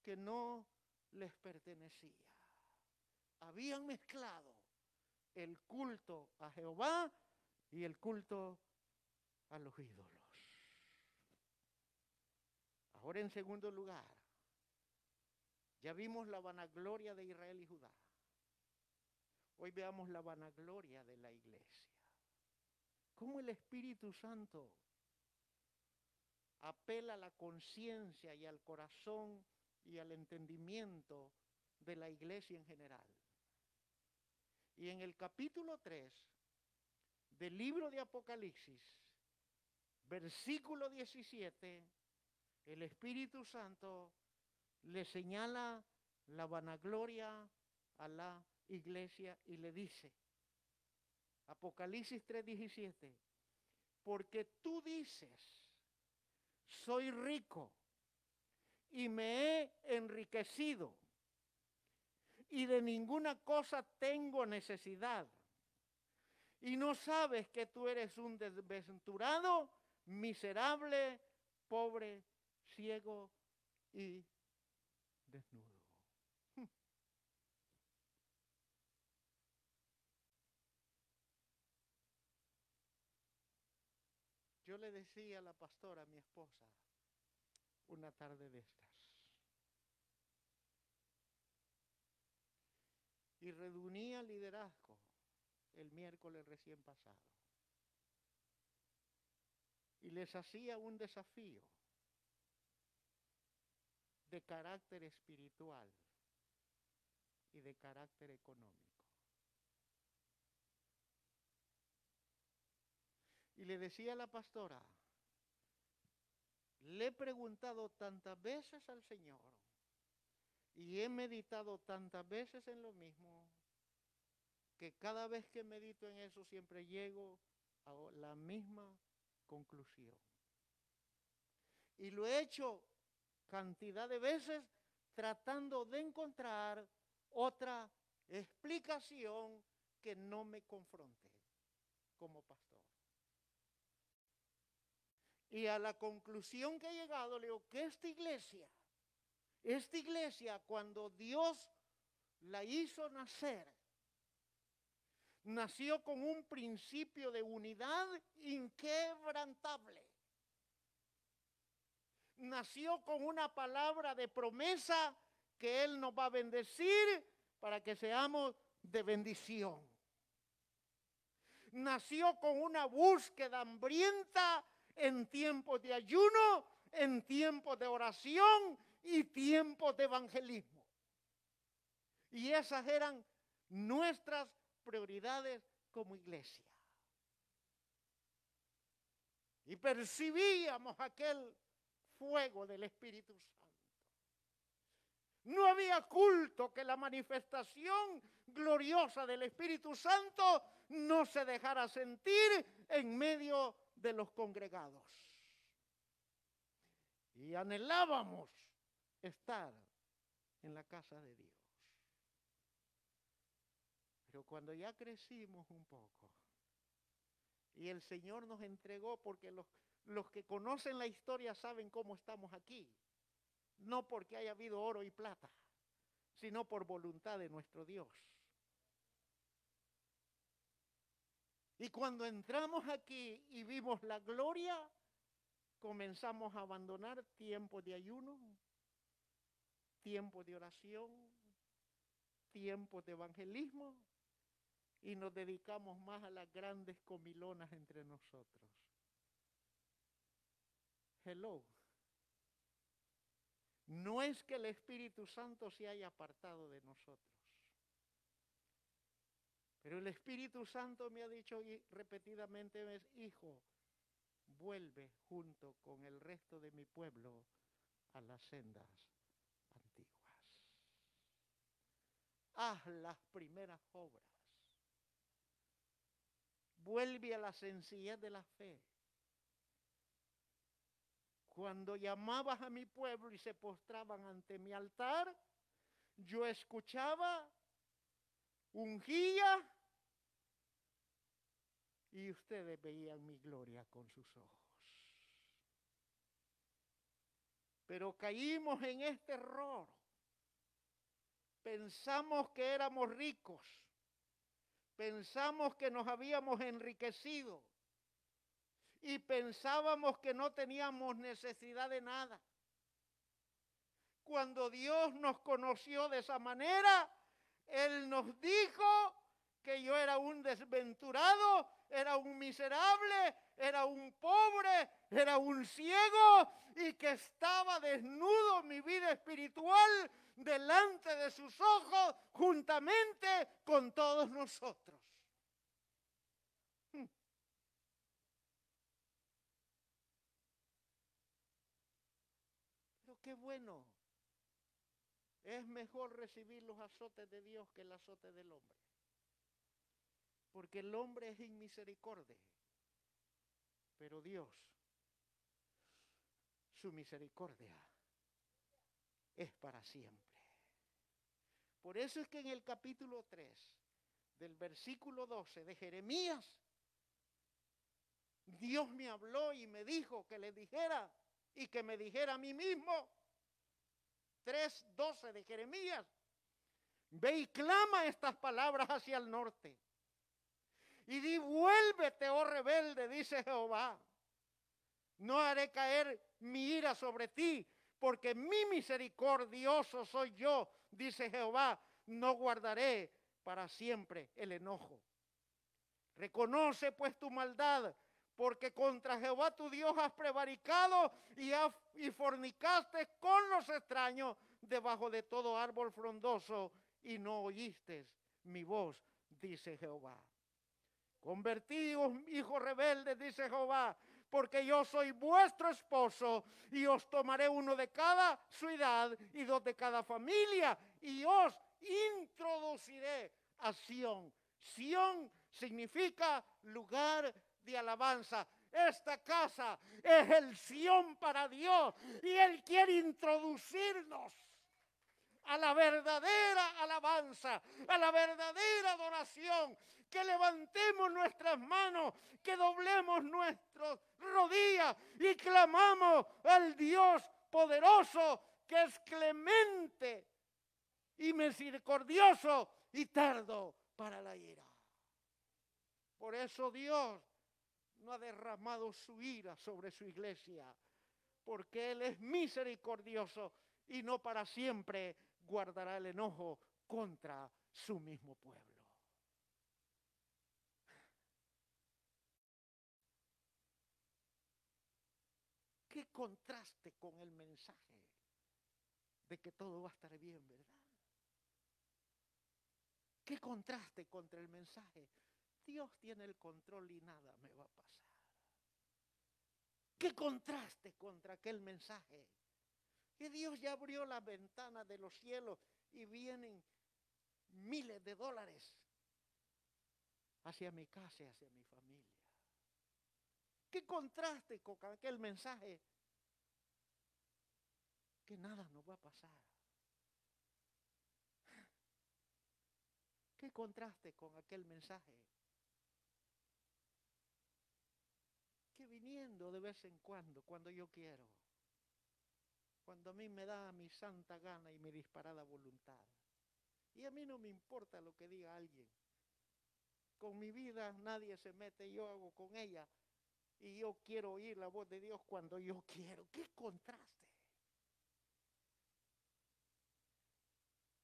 que no les pertenecía. Habían mezclado el culto a Jehová y el culto a los ídolos. Ahora en segundo lugar, ya vimos la vanagloria de Israel y Judá. Hoy veamos la vanagloria de la iglesia. Cómo el Espíritu Santo apela a la conciencia y al corazón y al entendimiento de la iglesia en general. Y en el capítulo 3 del libro de Apocalipsis, versículo 17, el Espíritu Santo le señala la vanagloria a la iglesia y le dice, Apocalipsis 3:17, porque tú dices, soy rico y me he enriquecido y de ninguna cosa tengo necesidad. Y no sabes que tú eres un desventurado, miserable, pobre, ciego y desnudo. Yo le decía a la pastora, a mi esposa, una tarde de estas. Y reunía liderazgo el miércoles recién pasado. Y les hacía un desafío de carácter espiritual y de carácter económico. Y le decía a la pastora, le he preguntado tantas veces al Señor y he meditado tantas veces en lo mismo que cada vez que medito en eso siempre llego a la misma conclusión. Y lo he hecho cantidad de veces tratando de encontrar otra explicación que no me confronte como pastor. Y a la conclusión que he llegado, le digo que esta iglesia, esta iglesia cuando Dios la hizo nacer, nació con un principio de unidad inquebrantable. Nació con una palabra de promesa que Él nos va a bendecir para que seamos de bendición. Nació con una búsqueda hambrienta en tiempos de ayuno, en tiempos de oración y tiempos de evangelismo. Y esas eran nuestras prioridades como iglesia. Y percibíamos aquel fuego del Espíritu Santo. No había culto que la manifestación gloriosa del Espíritu Santo no se dejara sentir en medio de los congregados. Y anhelábamos estar en la casa de Dios. Pero cuando ya crecimos un poco y el Señor nos entregó, porque los, los que conocen la historia saben cómo estamos aquí, no porque haya habido oro y plata, sino por voluntad de nuestro Dios. Y cuando entramos aquí y vimos la gloria, comenzamos a abandonar tiempo de ayuno, tiempo de oración, tiempo de evangelismo y nos dedicamos más a las grandes comilonas entre nosotros. Hello. No es que el Espíritu Santo se haya apartado de nosotros. Pero el Espíritu Santo me ha dicho repetidamente, hijo, vuelve junto con el resto de mi pueblo a las sendas antiguas. Haz las primeras obras. Vuelve a la sencillez de la fe. Cuando llamabas a mi pueblo y se postraban ante mi altar, yo escuchaba, ungía y ustedes veían mi gloria con sus ojos. Pero caímos en este error. Pensamos que éramos ricos. Pensamos que nos habíamos enriquecido. Y pensábamos que no teníamos necesidad de nada. Cuando Dios nos conoció de esa manera, Él nos dijo que yo era un desventurado, era un miserable, era un pobre, era un ciego y que estaba desnudo mi vida espiritual delante de sus ojos juntamente con todos nosotros. Pero qué bueno. Es mejor recibir los azotes de Dios que el azote del hombre porque el hombre es inmisericordia. Pero Dios, su misericordia es para siempre. Por eso es que en el capítulo 3 del versículo 12 de Jeremías, Dios me habló y me dijo que le dijera y que me dijera a mí mismo, 3.12 de Jeremías, ve y clama estas palabras hacia el norte y di, vuélvete, oh rebelde, dice Jehová. No haré caer mi ira sobre ti, porque mi misericordioso soy yo, dice Jehová. No guardaré para siempre el enojo. Reconoce pues tu maldad, porque contra Jehová tu Dios has prevaricado y, y fornicaste con los extraños debajo de todo árbol frondoso y no oíste mi voz, dice Jehová. Convertíos, hijos rebeldes, dice Jehová, porque yo soy vuestro esposo y os tomaré uno de cada ciudad y dos de cada familia y os introduciré a Sión. Sión significa lugar de alabanza. Esta casa es el Sión para Dios y Él quiere introducirnos a la verdadera alabanza, a la verdadera adoración, que levantemos nuestras manos, que doblemos nuestras rodillas y clamamos al Dios poderoso que es clemente y misericordioso y tardo para la ira. Por eso Dios no ha derramado su ira sobre su iglesia, porque Él es misericordioso y no para siempre guardará el enojo contra su mismo pueblo. Qué contraste con el mensaje de que todo va a estar bien, ¿verdad? Qué contraste contra el mensaje. Dios tiene el control y nada me va a pasar. Qué contraste contra aquel mensaje. Que Dios ya abrió las ventanas de los cielos y vienen miles de dólares hacia mi casa y hacia mi familia. Qué contraste con aquel mensaje que nada nos va a pasar. Qué contraste con aquel mensaje. Que viniendo de vez en cuando, cuando yo quiero, cuando a mí me da mi santa gana y mi disparada voluntad. Y a mí no me importa lo que diga alguien. Con mi vida nadie se mete, yo hago con ella y yo quiero oír la voz de Dios cuando yo quiero. ¿Qué contraste?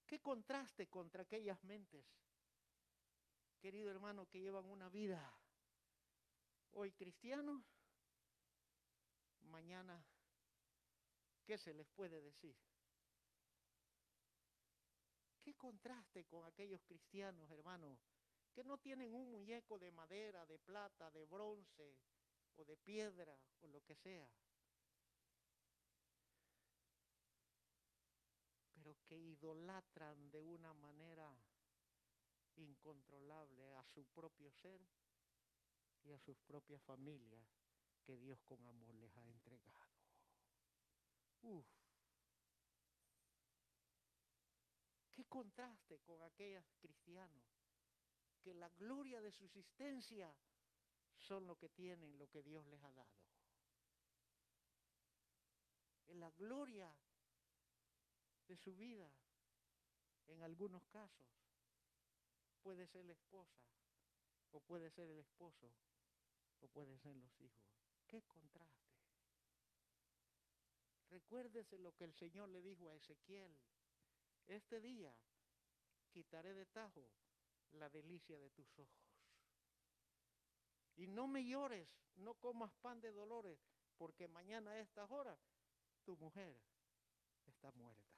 ¿Qué contraste contra aquellas mentes, querido hermano, que llevan una vida hoy cristianos mañana, ¿qué se les puede decir? ¿Qué contraste con aquellos cristianos, hermanos, que no tienen un muñeco de madera, de plata, de bronce o de piedra o lo que sea? Pero que idolatran de una manera incontrolable a su propio ser y a sus propias familias que Dios con amor les ha entregado. Uf. Qué contraste con aquellos cristianos que la gloria de su existencia son lo que tienen, lo que Dios les ha dado. En la gloria de su vida, en algunos casos, puede ser la esposa, o puede ser el esposo, o pueden ser los hijos. Qué contraste. Recuérdese lo que el Señor le dijo a Ezequiel. Este día quitaré de tajo la delicia de tus ojos. Y no me llores, no comas pan de dolores, porque mañana a estas horas tu mujer está muerta.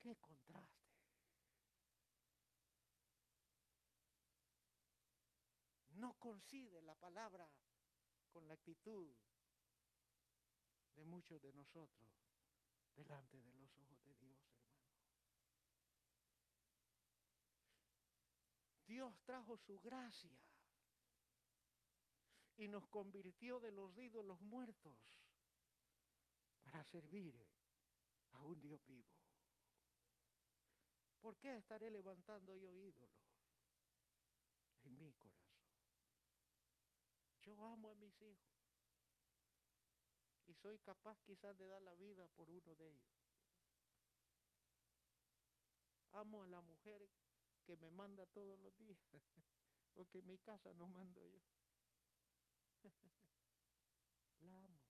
Qué contraste. No coincide la palabra con la actitud de muchos de nosotros delante de los ojos de Dios, hermano. Dios trajo su gracia y nos convirtió de los ídolos muertos para servir a un Dios vivo. ¿Por qué estaré levantando yo ídolos en mi corazón? Yo amo a mis hijos y soy capaz quizás de dar la vida por uno de ellos. Amo a la mujer que me manda todos los días, porque en mi casa no mando yo. la amo.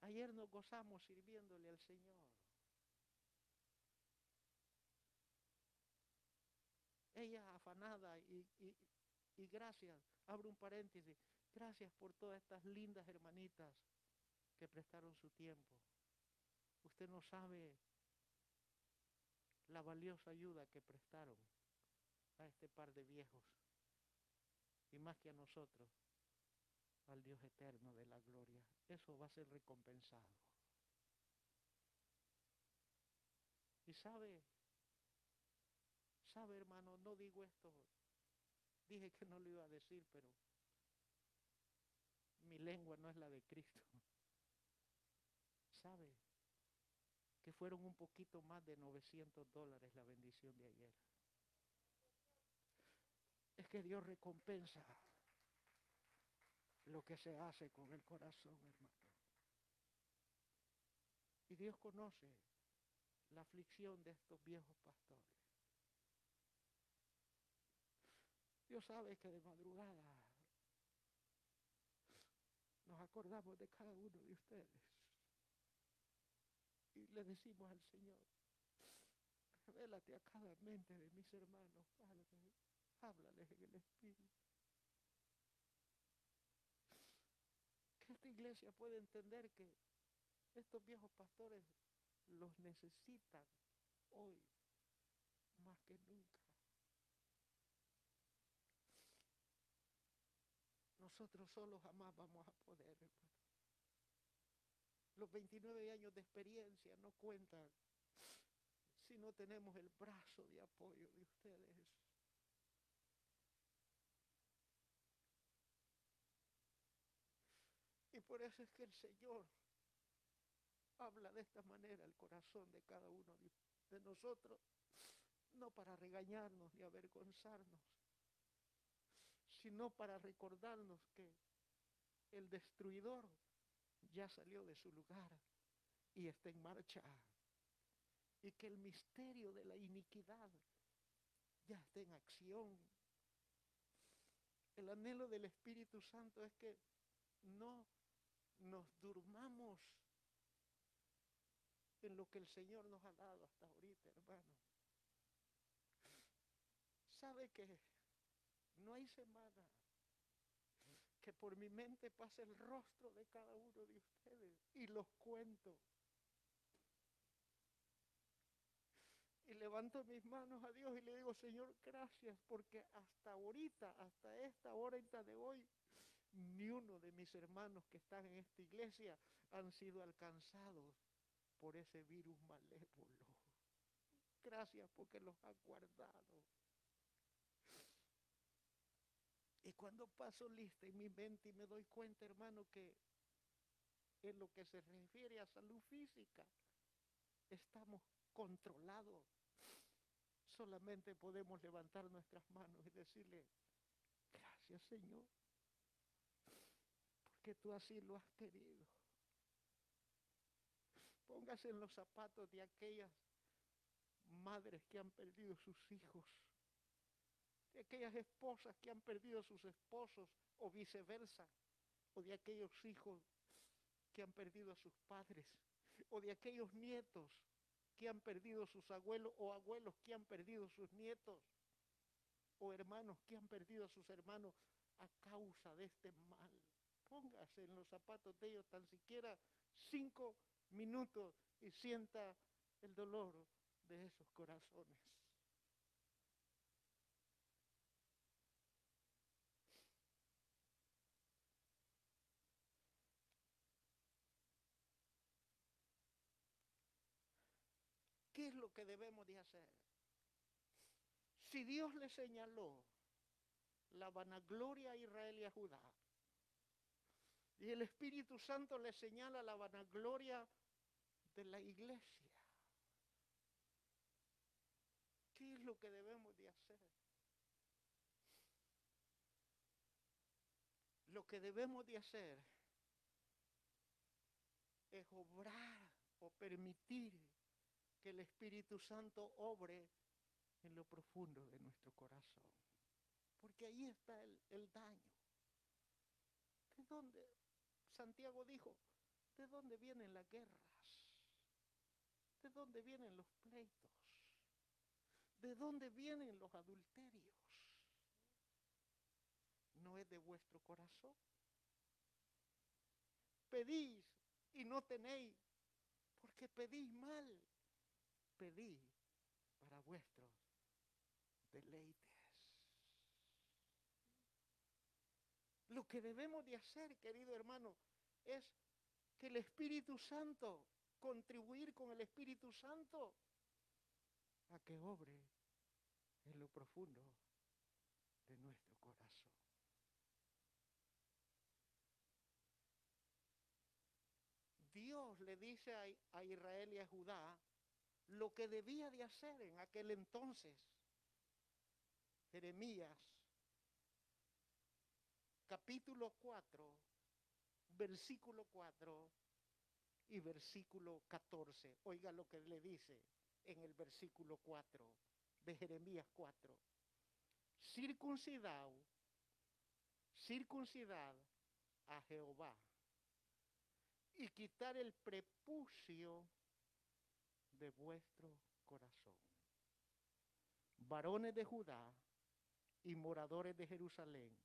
Ayer nos gozamos sirviéndole al Señor. Ella afanada y, y, y gracias, abro un paréntesis, gracias por todas estas lindas hermanitas que prestaron su tiempo. Usted no sabe la valiosa ayuda que prestaron a este par de viejos y más que a nosotros, al Dios eterno de la gloria. Eso va a ser recompensado. Y sabe, sabe hermano, no digo esto, dije que no lo iba a decir, pero mi lengua no es la de Cristo. ¿Sabe? Que fueron un poquito más de 900 dólares la bendición de ayer. Es que Dios recompensa lo que se hace con el corazón, hermano. Y Dios conoce la aflicción de estos viejos pastores. Dios sabe que de madrugada nos acordamos de cada uno de ustedes. Y le decimos al Señor, revélate a cada mente de mis hermanos, háblales en el Espíritu. Que esta iglesia puede entender que estos viejos pastores los necesitan hoy más que nunca. Nosotros solos jamás vamos a poder, hermano. Los 29 años de experiencia no cuentan si no tenemos el brazo de apoyo de ustedes. Y por eso es que el Señor habla de esta manera el corazón de cada uno de nosotros, no para regañarnos ni avergonzarnos, sino para recordarnos que el destruidor ya salió de su lugar y está en marcha. Y que el misterio de la iniquidad ya está en acción. El anhelo del Espíritu Santo es que no nos durmamos en lo que el Señor nos ha dado hasta ahorita, hermano. ¿Sabe que no hay semana que por mi mente pase el rostro de cada uno de ustedes y los cuento. Y levanto mis manos a Dios y le digo, Señor, gracias, porque hasta ahorita, hasta esta hora de hoy, ni uno de mis hermanos que están en esta iglesia han sido alcanzados por ese virus malévolo. Gracias porque los ha guardado. Y cuando paso lista en mi mente y me doy cuenta, hermano, que en lo que se refiere a salud física, estamos controlados solamente podemos levantar nuestras manos y decirle, gracias Señor, porque tú así lo has querido. Póngase en los zapatos de aquellas madres que han perdido sus hijos, de aquellas esposas que han perdido sus esposos o viceversa, o de aquellos hijos que han perdido a sus padres, o de aquellos nietos que han perdido sus abuelos o abuelos que han perdido sus nietos o hermanos que han perdido a sus hermanos a causa de este mal. Póngase en los zapatos de ellos tan siquiera cinco minutos y sienta el dolor de esos corazones. ¿Qué es que debemos de hacer? Si Dios le señaló la vanagloria a Israel y a Judá, y el Espíritu Santo le señala la vanagloria de la iglesia, ¿qué es lo que debemos de hacer? Lo que debemos de hacer es obrar o permitir que el Espíritu Santo obre en lo profundo de nuestro corazón. Porque ahí está el, daño. ¿De dónde? Santiago dijo, ¿de dónde vienen las guerras? ¿De dónde vienen los pleitos? ¿De dónde vienen los adulterios? ¿No es de vuestro corazón? Pedís y no tenéis, porque pedís mal pedí para vuestros deleites. Lo que debemos de hacer, querido hermano, es que el Espíritu Santo, contribuir con el Espíritu Santo a que obre en lo profundo de nuestro corazón. Dios le dice a, Israel y a Judá lo que debía de hacer en aquel entonces. Jeremías, capítulo 4, versículo 4 y versículo 14. Oiga lo que le dice en el versículo 4 de Jeremías 4. Circuncidad, circuncidad a Jehová y quitar el prepucio de vuestro corazón. Varones de Judá y moradores de Jerusalén,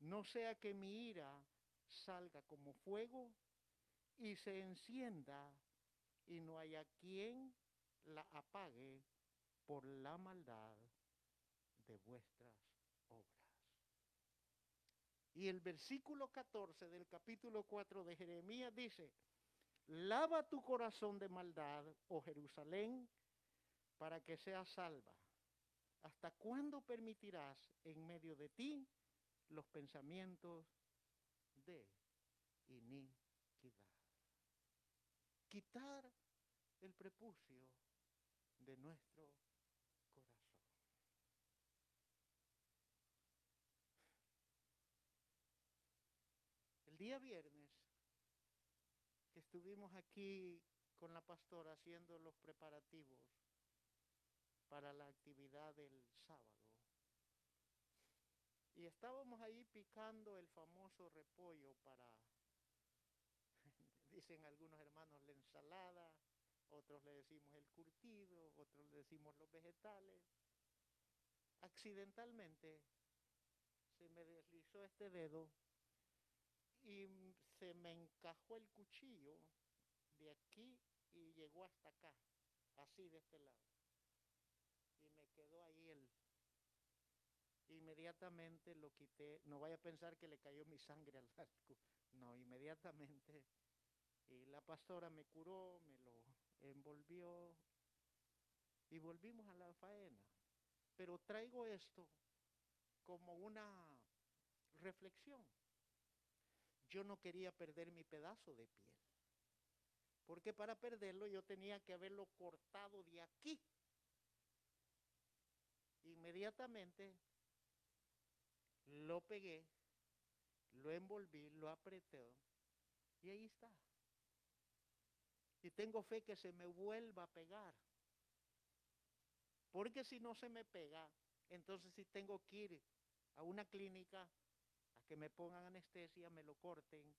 no sea que mi ira salga como fuego y se encienda y no haya quien la apague por la maldad de vuestras obras. Y el versículo 14 del capítulo 4 de Jeremías dice, Lava tu corazón de maldad, oh Jerusalén, para que seas salva. ¿Hasta cuándo permitirás en medio de ti los pensamientos de iniquidad? Quitar el prepucio de nuestro corazón. El día viernes estuvimos aquí con la pastora haciendo los preparativos para la actividad del sábado. Y estábamos ahí picando el famoso repollo para, dicen algunos hermanos, la ensalada, otros le decimos el curtido, otros le decimos los vegetales. Accidentalmente se me deslizó este dedo y se me encajó el cuchillo de aquí y llegó hasta acá, así de este lado. Y me quedó ahí el... Inmediatamente lo quité, no vaya a pensar que le cayó mi sangre al arco, no, inmediatamente. Y la pastora me curó, me lo envolvió y volvimos a la faena. Pero traigo esto como una reflexión. Yo no quería perder mi pedazo de piel. Porque para perderlo yo tenía que haberlo cortado de aquí. Inmediatamente lo pegué, lo envolví, lo apreté y ahí está. Y tengo fe que se me vuelva a pegar. Porque si no se me pega, entonces sí tengo que ir a una clínica que me pongan anestesia, me lo corten,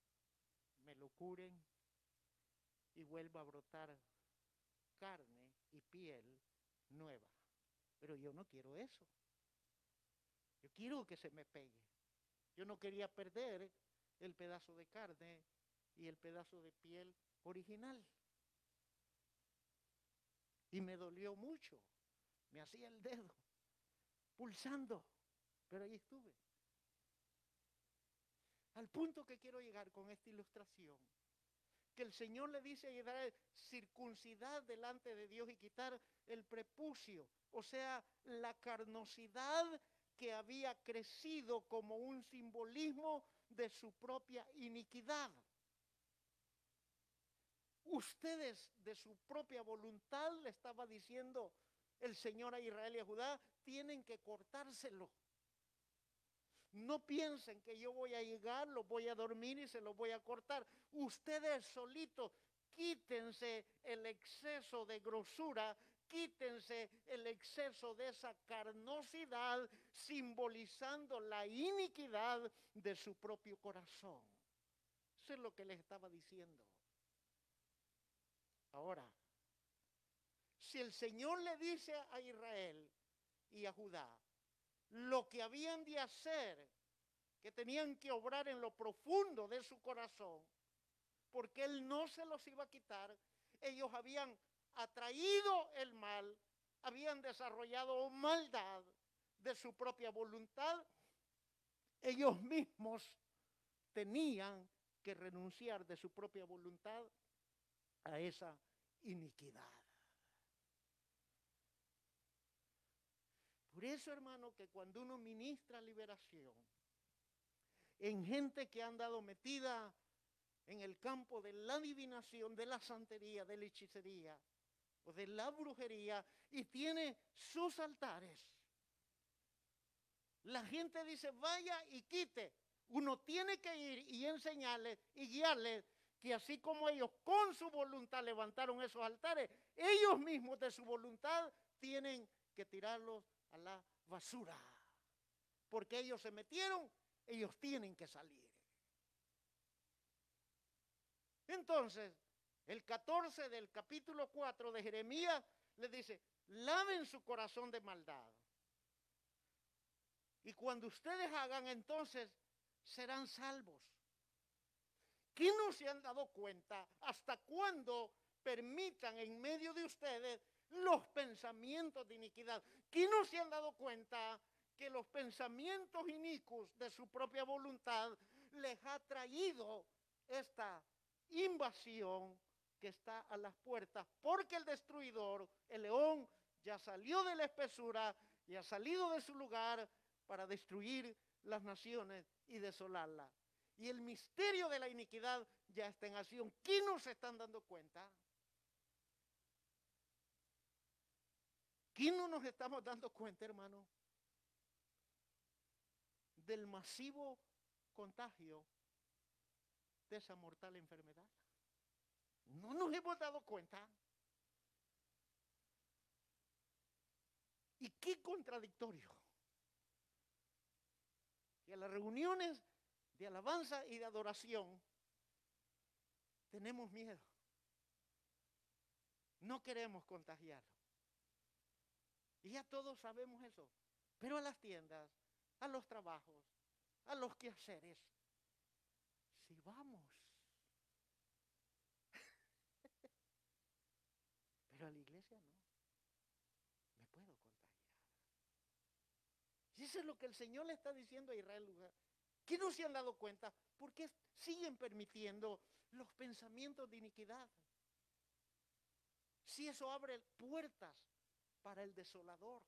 me lo curen y vuelva a brotar carne y piel nueva. Pero yo no quiero eso. Yo quiero que se me pegue. Yo no quería perder el pedazo de carne y el pedazo de piel original. Y me dolió mucho. Me hacía el dedo pulsando, pero ahí estuve. Al punto que quiero llegar con esta ilustración, que el Señor le dice a Israel, circuncidar delante de Dios y quitar el prepucio, o sea, la carnosidad que había crecido como un simbolismo de su propia iniquidad. Ustedes de su propia voluntad le estaba diciendo el Señor a Israel y a Judá, tienen que cortárselo. No piensen que yo voy a llegar, los voy a dormir y se los voy a cortar. Ustedes solitos quítense el exceso de grosura, quítense el exceso de esa carnosidad, simbolizando la iniquidad de su propio corazón. Eso es lo que les estaba diciendo. Ahora, si el Señor le dice a Israel y a Judá lo que habían de hacer, que tenían que obrar en lo profundo de su corazón, porque Él no se los iba a quitar, ellos habían atraído el mal, habían desarrollado maldad de su propia voluntad, ellos mismos tenían que renunciar de su propia voluntad a esa iniquidad. Por eso, hermano, que cuando uno ministra liberación en gente que ha andado metida en el campo de la adivinación, de la santería, de la hechicería o de la brujería y tiene sus altares, la gente dice, vaya y quite. Uno tiene que ir y enseñarles y guiarles que así como ellos con su voluntad levantaron esos altares, ellos mismos de su voluntad tienen que tirarlos a la basura. Porque ellos se metieron, ellos tienen que salir. Entonces, el 14 del capítulo 4 de Jeremías le dice, laven su corazón de maldad. Y cuando ustedes hagan, entonces serán salvos. ¿Qué no se han dado cuenta hasta cuándo permitan en medio de ustedes los pensamientos de iniquidad? ¿Qué no se han dado cuenta que los pensamientos inicuos de su propia voluntad les ha traído esta invasión que está a las puertas? Porque el destruidor, el león, ya salió de la espesura y ha salido de su lugar para destruir las naciones y desolarlas. Y el misterio de la iniquidad ya está en acción. ¿Qué no se están dando cuenta? ¿Qué no nos estamos dando cuenta, hermano? Del masivo contagio de esa mortal enfermedad. No nos hemos dado cuenta. Y qué contradictorio. Y a las reuniones de alabanza y de adoración tenemos miedo. No queremos contagiarlo. Y ya todos sabemos eso. Pero a las tiendas, a los trabajos, a los quehaceres, sí vamos. Pero a la iglesia no. Me puedo contagiar. Y eso es lo que el Señor le está diciendo a Israel. ¿Qué no se han dado cuenta? ¿Por qué siguen permitiendo los pensamientos de iniquidad? Si eso abre puertas para el desolador.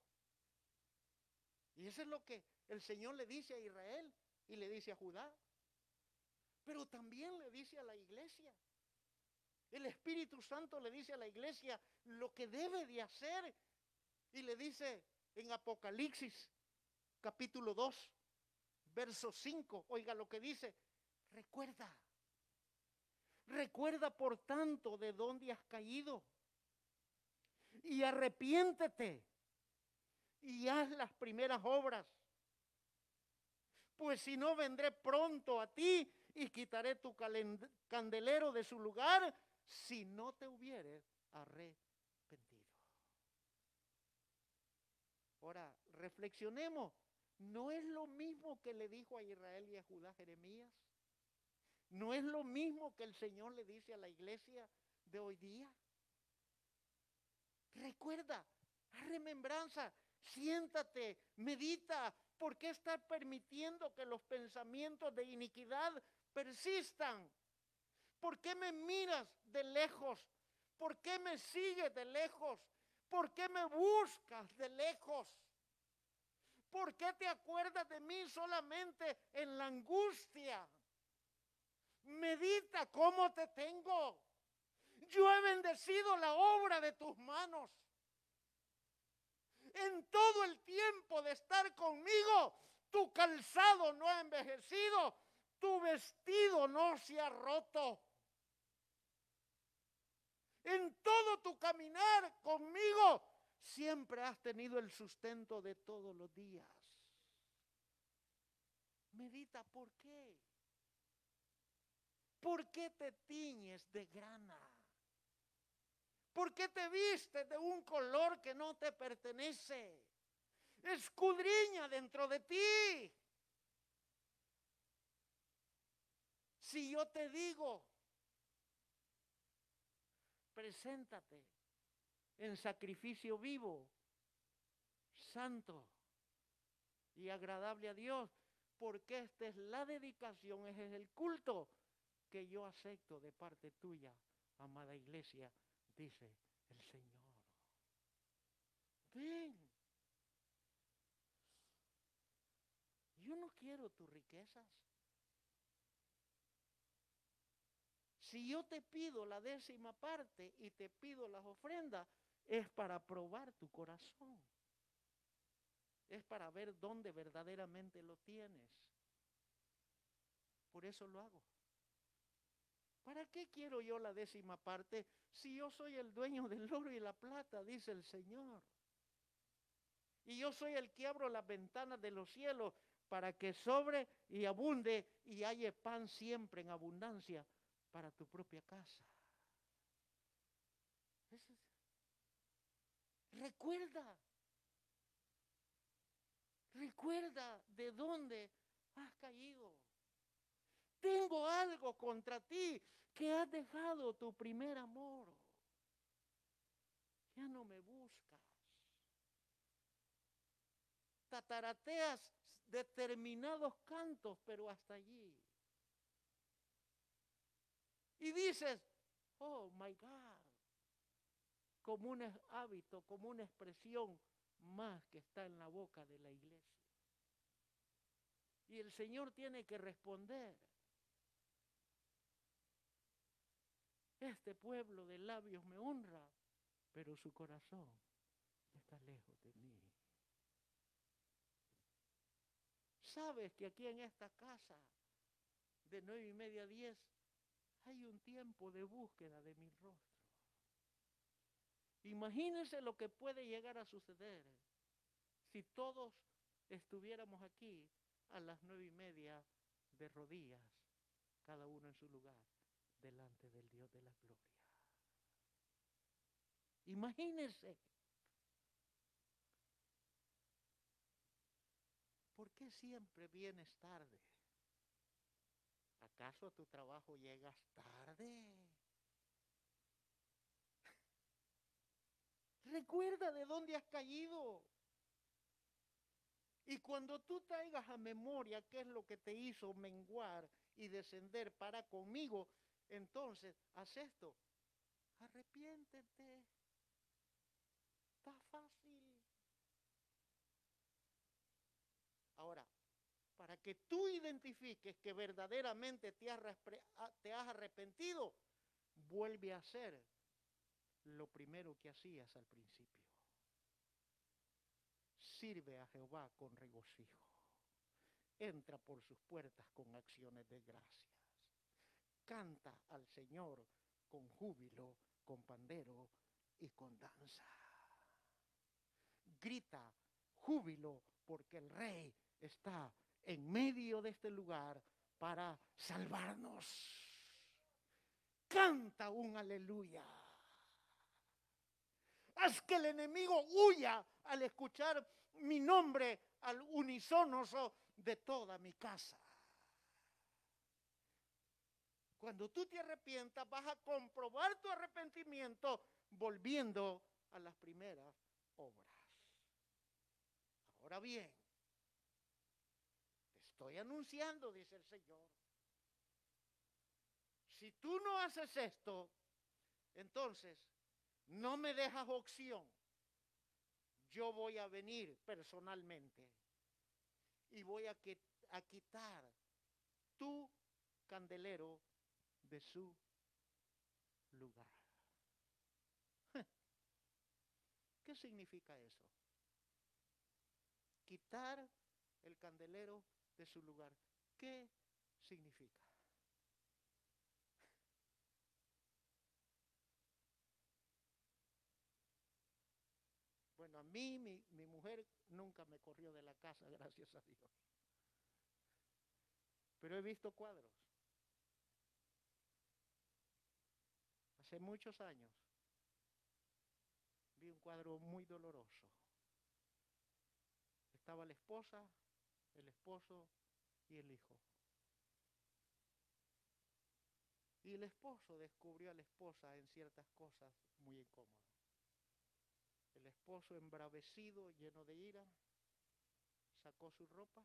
Y eso es lo que el Señor le dice a Israel y le dice a Judá. Pero también le dice a la iglesia. El Espíritu Santo le dice a la iglesia lo que debe de hacer. Y le dice en Apocalipsis capítulo 2, verso 5, oiga lo que dice, recuerda, recuerda por tanto de dónde has caído y arrepiéntete y haz las primeras obras. Pues si no, vendré pronto a ti y quitaré tu candelero de su lugar si no te hubieres arrepentido. Ahora, reflexionemos. ¿No es lo mismo que le dijo a Israel y a Judá Jeremías? ¿No es lo mismo que el Señor le dice a la iglesia de hoy día? Recuerda, remembranza, siéntate, medita. ¿Por qué estás permitiendo que los pensamientos de iniquidad persistan? ¿Por qué me miras de lejos? ¿Por qué me sigues de lejos? ¿Por qué me buscas de lejos? ¿Por qué te acuerdas de mí solamente en la angustia? Medita cómo te tengo. Yo he bendecido la obra de tus manos. En todo el tiempo de estar conmigo, tu calzado no ha envejecido, tu vestido no se ha roto. En todo tu caminar conmigo, siempre has tenido el sustento de todos los días. Medita, ¿por qué? ¿Por qué te tiñes de grana? ¿Por qué te vistes de un color que no te pertenece? Escudriña dentro de ti. Si yo te digo, preséntate en sacrificio vivo, santo y agradable a Dios, porque esta es la dedicación, es el culto que yo acepto de parte tuya, amada iglesia dice el Señor. Ven. Yo no quiero tus riquezas. Si yo te pido la décima parte y te pido las ofrendas, es para probar tu corazón. Es para ver dónde verdaderamente lo tienes. Por eso lo hago. ¿Para qué quiero yo la décima parte si yo soy el dueño del oro y la plata, dice el Señor? Y yo soy el que abro las ventanas de los cielos para que sobre y abunde y haya pan siempre en abundancia para tu propia casa. Recuerda, recuerda de dónde has caído. Tengo algo contra ti que has dejado tu primer amor. Ya no me buscas. Tatarateas determinados cantos, pero hasta allí. Y dices, oh my God, como un hábito, como una expresión más que está en la boca de la iglesia. Y el Señor tiene que responder. Este pueblo de labios me honra, pero su corazón está lejos de mí. Sabes que aquí en esta casa, de nueve y media a diez, hay un tiempo de búsqueda de mi rostro. Imagínense lo que puede llegar a suceder si todos estuviéramos aquí a las nueve y media de rodillas, cada uno en su lugar delante del Dios de la gloria. Imagínense. ¿Por qué siempre vienes tarde ¿Acaso a tu trabajo llegas tarde? Recuerda de dónde has caído. Y cuando tú traigas a memoria qué es lo que te hizo menguar y descender para conmigo, entonces haz esto. Arrepiéntete. Está fácil. Ahora, para que tú identifiques que verdaderamente te has, te has arrepentido, vuelve a hacer lo primero que hacías al principio. Sirve a Jehová con regocijo. Entra por sus puertas con acciones de gracias. Canta al Señor con júbilo, con pandero y con danza. Grita júbilo porque el rey está en medio de este lugar para salvarnos. Canta un aleluya. Haz que el enemigo huya al escuchar mi nombre al unisónoso de toda mi casa. Cuando tú te arrepientas, vas a comprobar tu arrepentimiento volviendo a las primeras obras. Ahora bien, te estoy anunciando, dice el Señor. Si tú no haces esto, entonces no me dejas opción. Yo voy a venir personalmente y voy a, quitar tu candelero de su lugar. ¿Qué significa eso? Quitar el candelero de su lugar. ¿Qué significa? Bueno, a mí mi, mi, mujer nunca me corrió de la casa, gracias a Dios. Pero he visto cuadros. Hace muchos años vi un cuadro muy doloroso. Estaba la esposa, el esposo y el hijo. Y el esposo descubrió a la esposa en ciertas cosas muy incómodas. El esposo embravecido, lleno de ira, sacó su ropa,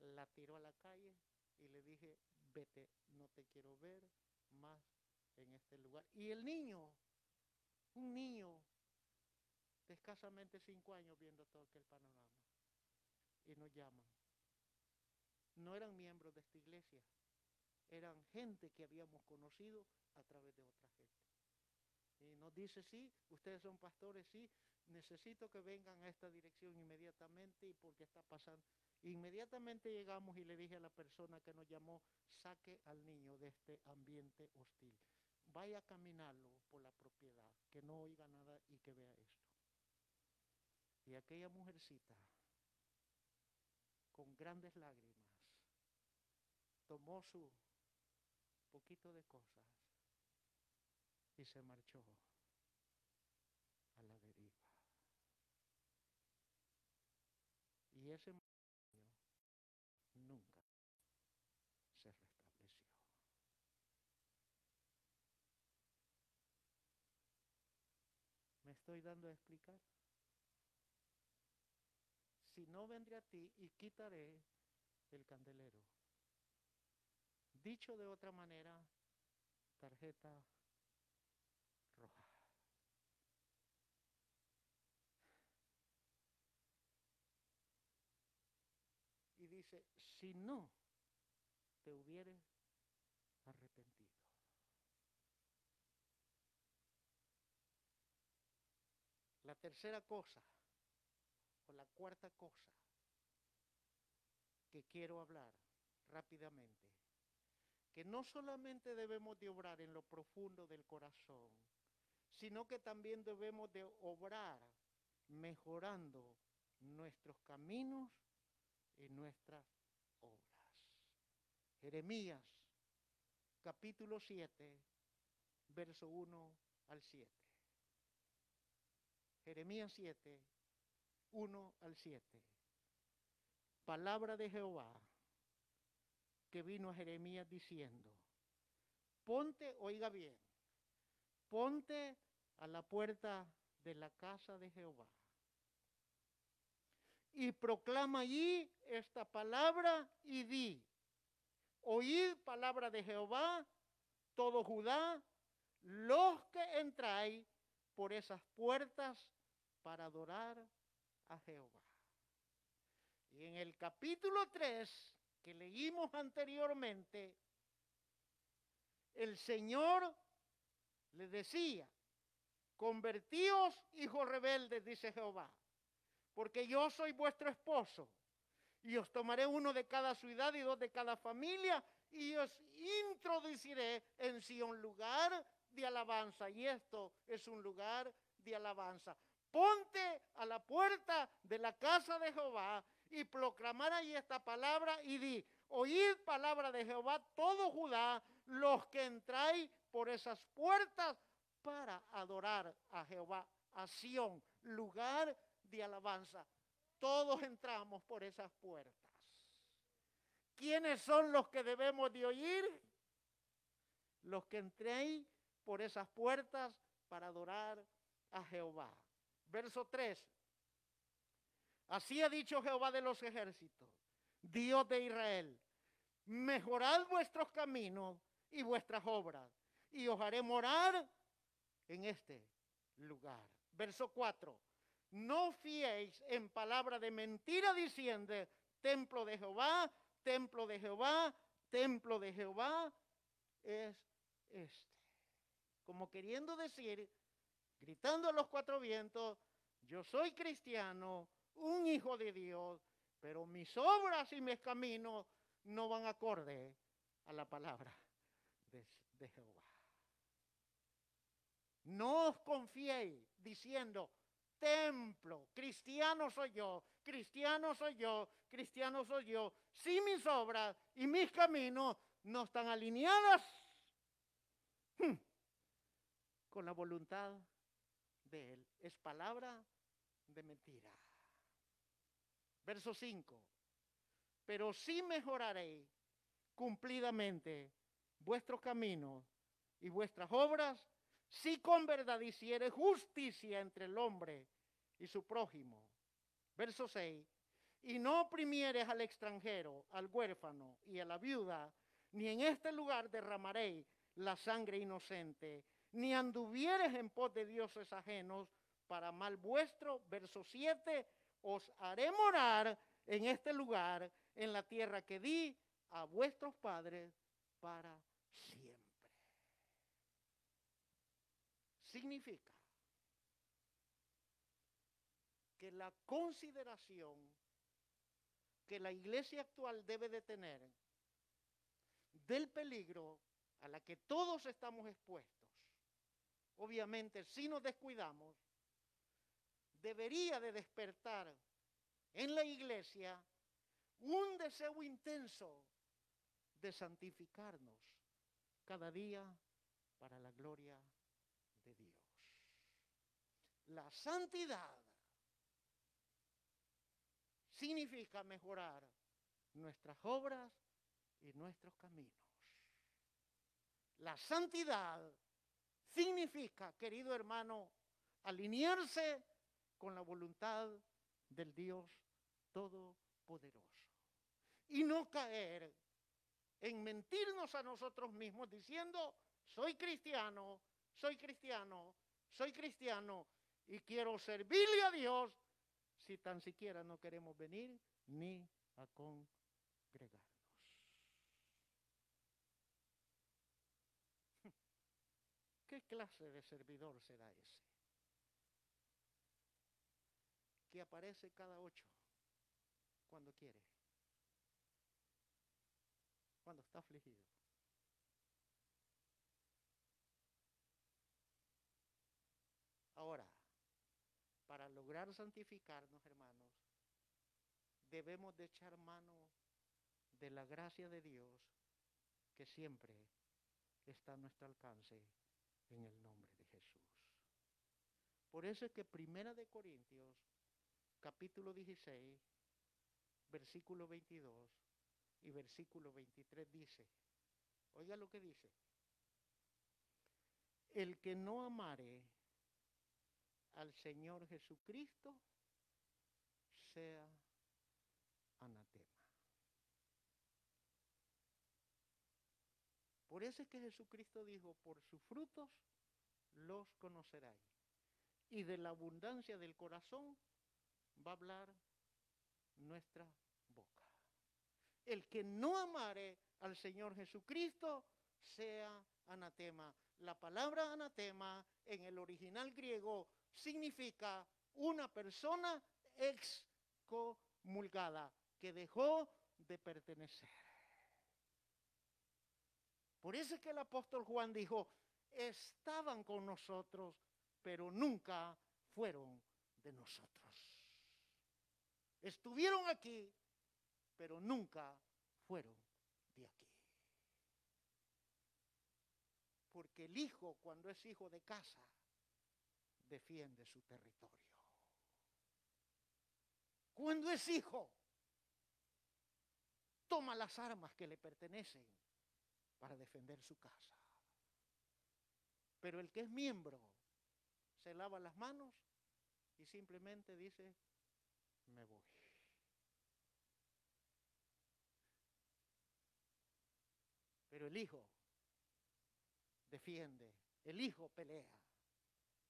la tiró a la calle y le dije, vete, no te quiero ver más en este lugar. Y el niño, un niño de escasamente cinco años viendo todo aquel panorama, y nos llaman. No eran miembros de esta iglesia, eran gente que habíamos conocido a través de otra gente. Y nos dice, sí, ustedes son pastores, sí, necesito que vengan a esta dirección inmediatamente y porque está pasando. Inmediatamente llegamos y le dije a la persona que nos llamó, saque al niño de este ambiente hostil. Vaya a caminarlo por la propiedad, que no oiga nada y que vea esto. Y aquella mujercita, con grandes lágrimas, tomó su poquito de cosas y se marchó a la deriva. Y ese matrimonio nunca se restableció. ¿Me estoy dando a explicar? Si no vendré a ti y quitaré el candelero. Dicho de otra manera, tarjeta roja. Y dice, si no te hubieres arrepentido. La tercera cosa, o la cuarta cosa que quiero hablar rápidamente, que no solamente debemos de obrar en lo profundo del corazón, sino que también debemos de obrar mejorando nuestros caminos y nuestras obras. Jeremías, capítulo 7, verso 1 al 7. Jeremías 7, 1 al 7. Palabra de Jehová que vino a Jeremías diciendo, ponte, oiga bien, ponte a la puerta de la casa de Jehová y proclama allí esta palabra y di, oíd palabra de Jehová, todo Judá, los que entráis por esas puertas para adorar a Jehová. Y en el capítulo 3 que leímos anteriormente, el Señor le decía, convertíos hijos rebeldes, dice Jehová, porque yo soy vuestro esposo, y os tomaré uno de cada ciudad y dos de cada familia, y os introduciré en sí un lugar de alabanza, y esto es un lugar de alabanza. Ponte a la puerta de la casa de Jehová y proclamar ahí esta palabra y di, oíd palabra de Jehová todo Judá, los que entráis por esas puertas para adorar a Jehová, a Sión, lugar de alabanza. Todos entramos por esas puertas. ¿Quiénes son los que debemos de oír? Los que entréis por esas puertas para adorar a Jehová. Verso 3. Así ha dicho Jehová de los ejércitos, Dios de Israel, mejorad vuestros caminos y vuestras obras, y os haré morar en este lugar. Verso 4. No fiéis en palabra de mentira diciendo, templo de Jehová, templo de Jehová, templo de Jehová es este. Como queriendo decir, gritando a los cuatro vientos, yo soy cristiano, un hijo de Dios, pero mis obras y mis caminos no van acorde a la palabra de, Jehová. No os confiéis diciendo, templo, cristiano soy yo, cristiano soy yo, cristiano soy yo, si mis obras y mis caminos no están alineadas hmm, con la voluntad de Él. Es palabra de mentira. Verso 5. Pero sí mejoraré cumplidamente vuestros caminos y vuestras obras si con verdad hiciere justicia entre el hombre y su prójimo. Verso 6. Y no oprimieres al extranjero, al huérfano y a la viuda, ni en este lugar derramaréis la sangre inocente, ni anduvieres en pos de dioses ajenos para mal vuestro. Verso 7. Os haré morar en este lugar, en la tierra que di a vuestros padres para siempre. Significa que la consideración que la iglesia actual debe de tener del peligro a la que todos estamos expuestos, obviamente si nos descuidamos, debería de despertar en la iglesia un deseo intenso de santificarnos cada día para la gloria de Dios. La santidad significa mejorar nuestras obras y nuestros caminos. La santidad significa, querido hermano, alinearse con la voluntad del Dios Todopoderoso. Y no caer en mentirnos a nosotros mismos diciendo, soy cristiano, soy cristiano, soy cristiano y quiero servirle a Dios si tan siquiera no queremos venir ni a congregarnos. ¿Qué clase de servidor será ese? Que aparece cada ocho cuando quiere, cuando está afligido. Ahora, para lograr santificarnos, hermanos, debemos de echar mano de la gracia de Dios que siempre está a nuestro alcance en el nombre de Jesús. Por eso es que Primera de Corintios, capítulo 16, versículo 22, y versículo 23 dice, oiga lo que dice, el que no amare al Señor Jesucristo sea anatema. Por eso es que Jesucristo dijo, por sus frutos los conoceráis. Y de la abundancia del corazón va a hablar nuestra boca. El que no amare al Señor Jesucristo sea anatema. La palabra anatema en el original griego significa una persona excomulgada que dejó de pertenecer. Por eso es que el apóstol Juan dijo, estaban con nosotros, pero nunca fueron de nosotros. Estuvieron aquí, pero nunca fueron de aquí. Porque el hijo, cuando es hijo de casa, defiende su territorio. Cuando es hijo, toma las armas que le pertenecen para defender su casa. Pero el que es miembro se lava las manos y simplemente dice, me voy. Pero el hijo defiende, el hijo pelea,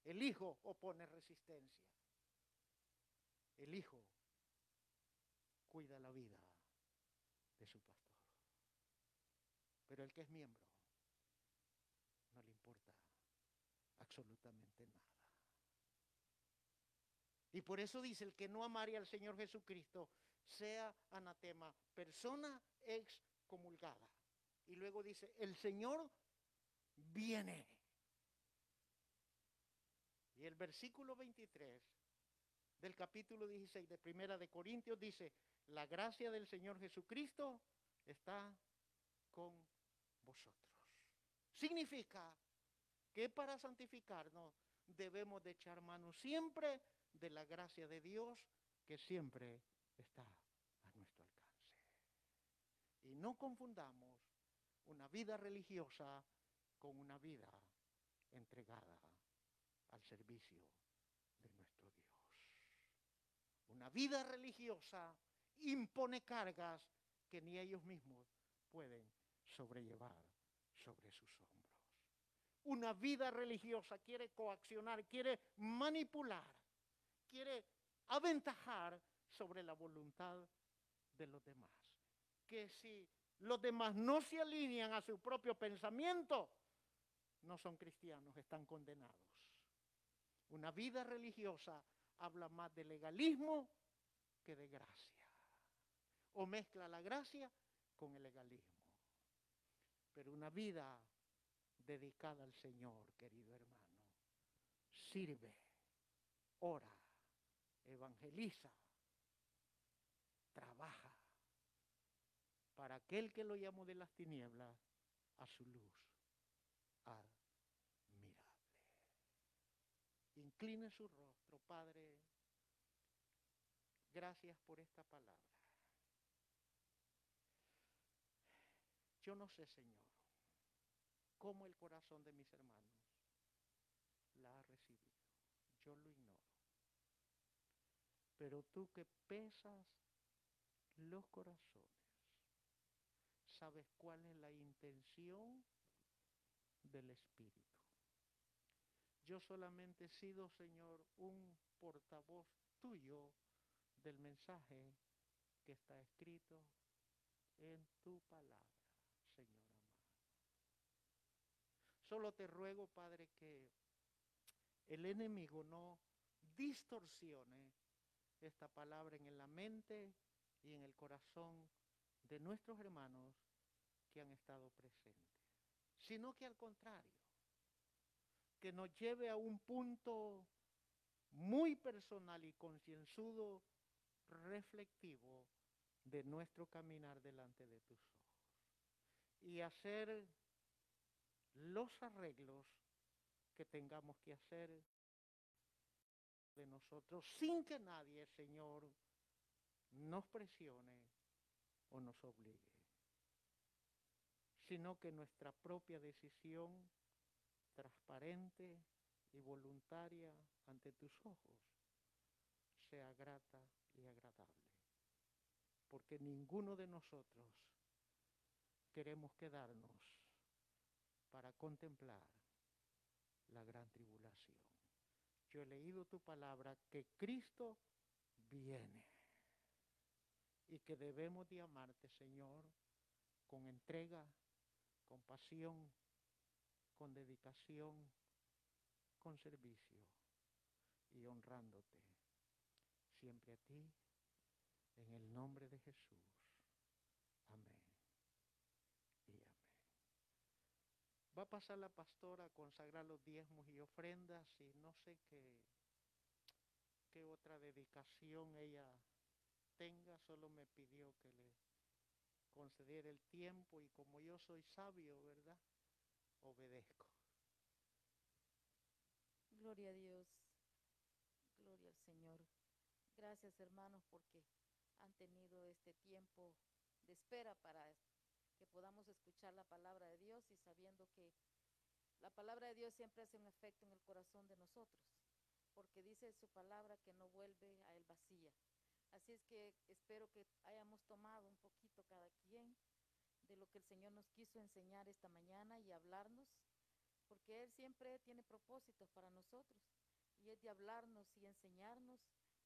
el hijo opone resistencia, el hijo cuida la vida de su pastor. Pero el que es miembro no le importa absolutamente nada. Y por eso dice, el que no amare al Señor Jesucristo sea anatema, persona excomulgada. Y luego dice, el Señor viene. Y el versículo 23 del capítulo 16 de Primera de Corintios dice, la gracia del Señor Jesucristo está con vosotros. Significa que para santificarnos debemos de echar mano siempre de la gracia de Dios que siempre está a nuestro alcance. Y no confundamos una vida religiosa con una vida entregada al servicio de nuestro Dios. Una vida religiosa impone cargas que ni ellos mismos pueden sobrellevar sobre sus hombros. Una vida religiosa quiere coaccionar, quiere manipular, quiere aventajar sobre la voluntad de los demás. Que si los demás no se alinean a su propio pensamiento, no son cristianos, están condenados. Una vida religiosa habla más de legalismo que de gracia. O mezcla la gracia con el legalismo. Pero una vida dedicada al Señor, querido hermano, sirve, ora, evangeliza, trabaja para aquel que lo llamó de las tinieblas a su luz admirable. Incline su rostro, Padre. Gracias por esta palabra. Yo no sé, Señor, cómo el corazón de mis hermanos la ha recibido. Yo lo ignoro. Pero tú que pesas los corazones, sabes cuál es la intención del Espíritu. Yo solamente he sido, Señor, un portavoz tuyo del mensaje que está escrito en tu palabra, Señor amado. Solo te ruego, Padre, que el enemigo no distorsione esta palabra en la mente y en el corazón de nuestros hermanos que han estado presentes, sino que al contrario, que nos lleve a un punto muy personal y concienzudo, reflectivo de nuestro caminar delante de tus ojos y hacer los arreglos que tengamos que hacer de nosotros sin que nadie, Señor, nos presione o nos obligue. sino que nuestra propia decisión transparente y voluntaria ante tus ojos sea grata y agradable. Porque ninguno de nosotros queremos quedarnos para contemplar la gran tribulación. Yo he leído tu palabra que Cristo viene y que debemos de amarte, Señor, con entrega, con pasión, con dedicación, con servicio y honrándote siempre a ti, en el nombre de Jesús. Amén y amén. Va a pasar la pastora a consagrar los diezmos y ofrendas y no sé qué, qué otra dedicación ella tenga, solo me pidió que le concediera el tiempo y como yo soy sabio, ¿verdad? Obedezco. Gloria a Dios, gloria al Señor. Gracias hermanos porque han tenido este tiempo de espera para que podamos escuchar la palabra de Dios y sabiendo que la palabra de Dios siempre hace un efecto en el corazón de nosotros, porque dice su palabra que no vuelve a él vacía. Así es que espero que hayamos tomado un poquito cada quien de lo que el Señor nos quiso enseñar esta mañana y hablarnos, porque Él siempre tiene propósitos para nosotros, y es de hablarnos y enseñarnos,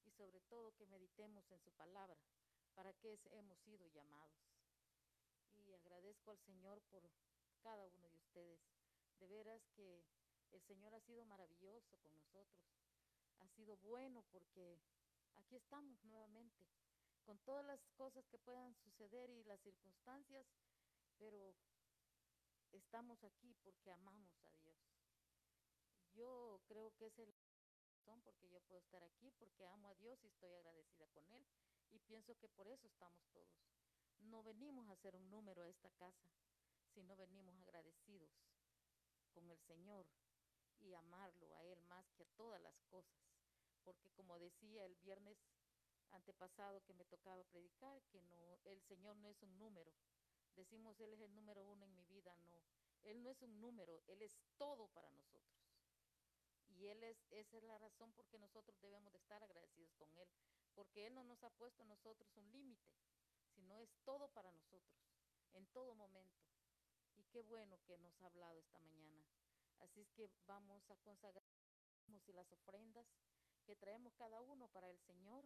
y sobre todo que meditemos en su palabra, para que hemos sido llamados. Al Señor por cada uno de ustedes. De veras que el Señor ha sido maravilloso con nosotros, ha sido bueno porque aquí estamos nuevamente, con todas las cosas que puedan suceder y las circunstancias, pero estamos aquí porque amamos a Dios. Yo creo que es el razón porque yo puedo estar aquí, porque amo a Dios y estoy agradecida con Él. Y pienso que por eso estamos todos. No venimos a hacer un número a esta casa, sino venimos agradecidos con el Señor y amarlo a Él más que a todas las cosas. Porque como decía el viernes antepasado que me tocaba predicar, que no, el Señor no es un número. Decimos, Él es el número uno en mi vida, no. Él no es un número, Él es todo para nosotros. Y Él es, esa es la razón por que nosotros debemos de estar agradecidos con Él, porque Él no nos ha puesto a nosotros un límite, sino es todo para nosotros, en todo momento. Y qué bueno que nos ha hablado esta mañana. Así es que vamos a consagrar y las ofrendas que traemos cada uno para el Señor.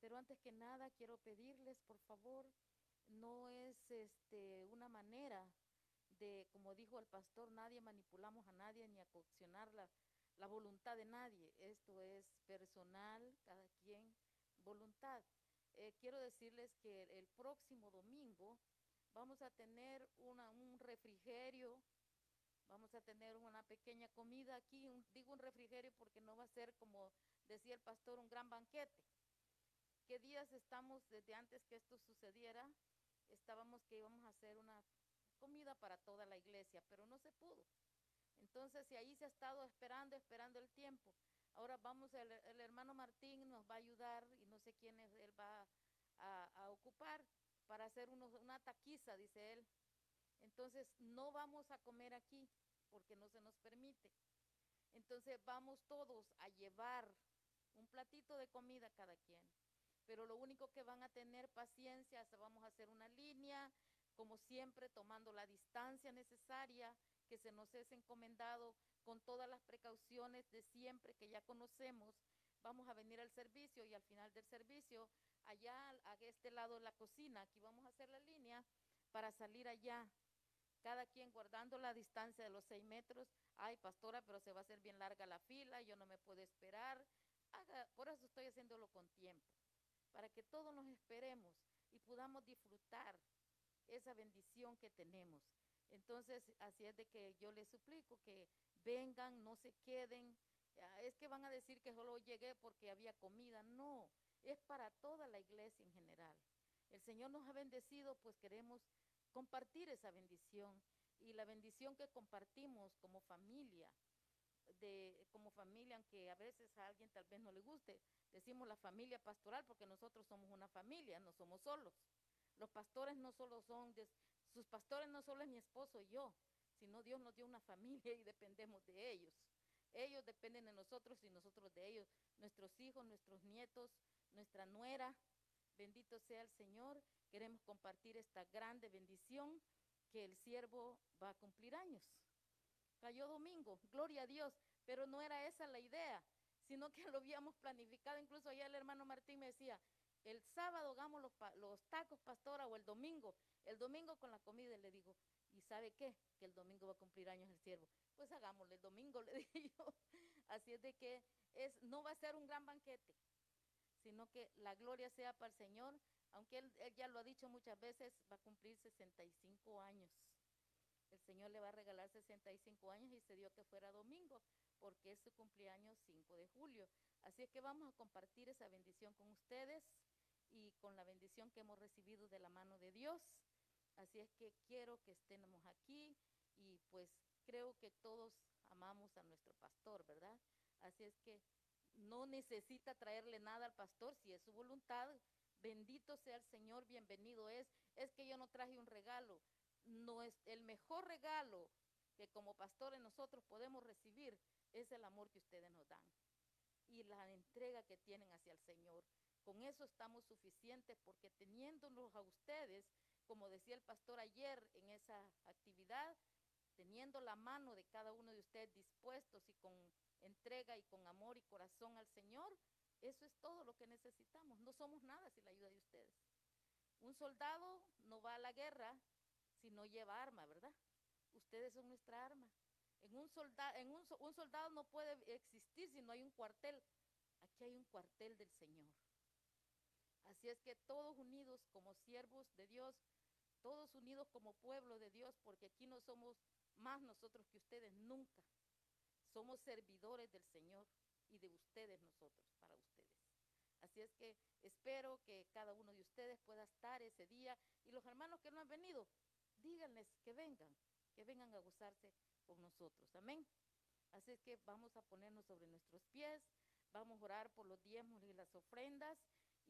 Pero antes que nada quiero pedirles, por favor, no es este una manera de, como dijo el pastor, nadie manipulamos a nadie ni a coaccionar la, la voluntad de nadie. Esto es personal, cada quien, voluntad. Eh, quiero decirles que el próximo domingo vamos a tener una, un refrigerio, vamos a tener una pequeña comida aquí, un, digo un refrigerio porque no va a ser como decía el pastor, un gran banquete. ¿Qué días estamos desde antes que esto sucediera? Estábamos que íbamos a hacer una comida para toda la iglesia, pero no se pudo. Entonces, y ahí se ha estado esperando, esperando el tiempo. Ahora vamos, el, el hermano Martín nos va a ayudar y no sé quién es, él va a, ocupar para hacer una taquiza, dice él. Entonces, no vamos a comer aquí porque no se nos permite. Entonces, vamos todos a llevar un platito de comida cada quien. Pero lo único que van a tener paciencia, vamos a hacer una línea, como siempre, tomando la distancia necesaria que se nos es encomendado con todas las precauciones de siempre que ya conocemos. Vamos a venir al servicio y al final del servicio, allá a este lado de la cocina, aquí vamos a hacer la línea para salir allá. Cada quien guardando la distancia de los seis metros. Ay, pastora, pero se va a hacer bien larga la fila, yo no me puedo esperar. Por eso estoy haciéndolo con tiempo, para que todos nos esperemos y podamos disfrutar esa bendición que tenemos. Entonces, así es de que yo les suplico que vengan, no se queden. Es que van a decir que solo llegué porque había comida. No, es para toda la iglesia en general. El Señor nos ha bendecido, pues queremos compartir esa bendición y la bendición que compartimos como familia, de, como familia, aunque a veces a alguien tal vez no le guste, decimos la familia pastoral porque nosotros somos una familia, no somos solos. Los pastores no solo son, de, Sus pastores no solo es mi esposo y yo, sino Dios nos dio una familia y dependemos de ellos. Ellos dependen de nosotros y nosotros de ellos. Nuestros hijos, nuestros nietos, nuestra nuera. Bendito sea el Señor. Queremos compartir esta grande bendición que el siervo va a cumplir años. Cayó domingo, gloria a Dios, pero no era esa la idea, sino que lo habíamos planificado. Incluso ayer el hermano Martín me decía, el sábado hagamos los, los tacos, pastora, o el domingo. El domingo con la comida, le digo, ¿y sabe qué? Que el domingo va a cumplir años el siervo. Pues hagámosle el domingo, le dije yo. Así es de que es, no va a ser un gran banquete, sino que la gloria sea para el Señor. Aunque él, él ya lo ha dicho muchas veces, va a cumplir 65 años. El Señor le va a regalar 65 años y se dio que fuera domingo, porque es su cumpleaños 5 de julio. Así es que vamos a compartir esa bendición con ustedes y con la bendición que hemos recibido de la mano de Dios. Así es que quiero que estemos aquí y pues creo que todos amamos a nuestro pastor, ¿verdad? Así es que no necesita traerle nada al pastor si es su voluntad. Bendito sea el Señor, bienvenido es. Es que yo no traje un regalo. No es el mejor regalo que como pastores nosotros podemos recibir es el amor que ustedes nos dan y la entrega que tienen hacia el Señor. Con eso estamos suficientes porque teniéndonos a ustedes, como decía el pastor ayer en esa actividad, teniendo la mano de cada uno de ustedes dispuestos y con entrega y con amor y corazón al Señor, eso es todo lo que necesitamos. No somos nada sin la ayuda de ustedes. Un soldado no va a la guerra si no lleva arma, ¿verdad? Ustedes son nuestra arma. En un, soldado, en un, un soldado no puede existir si no hay un cuartel. Aquí hay un cuartel del Señor. Así es que todos unidos como siervos de Dios, todos unidos como pueblo de Dios, porque aquí no somos más nosotros que ustedes nunca. Somos servidores del Señor y de ustedes nosotros, para ustedes. Así es que espero que cada uno de ustedes pueda estar ese día y los hermanos que no han venido, díganles que vengan, que vengan a gozarse con nosotros. Amén. Así es que vamos a ponernos sobre nuestros pies, vamos a orar por los diezmos y las ofrendas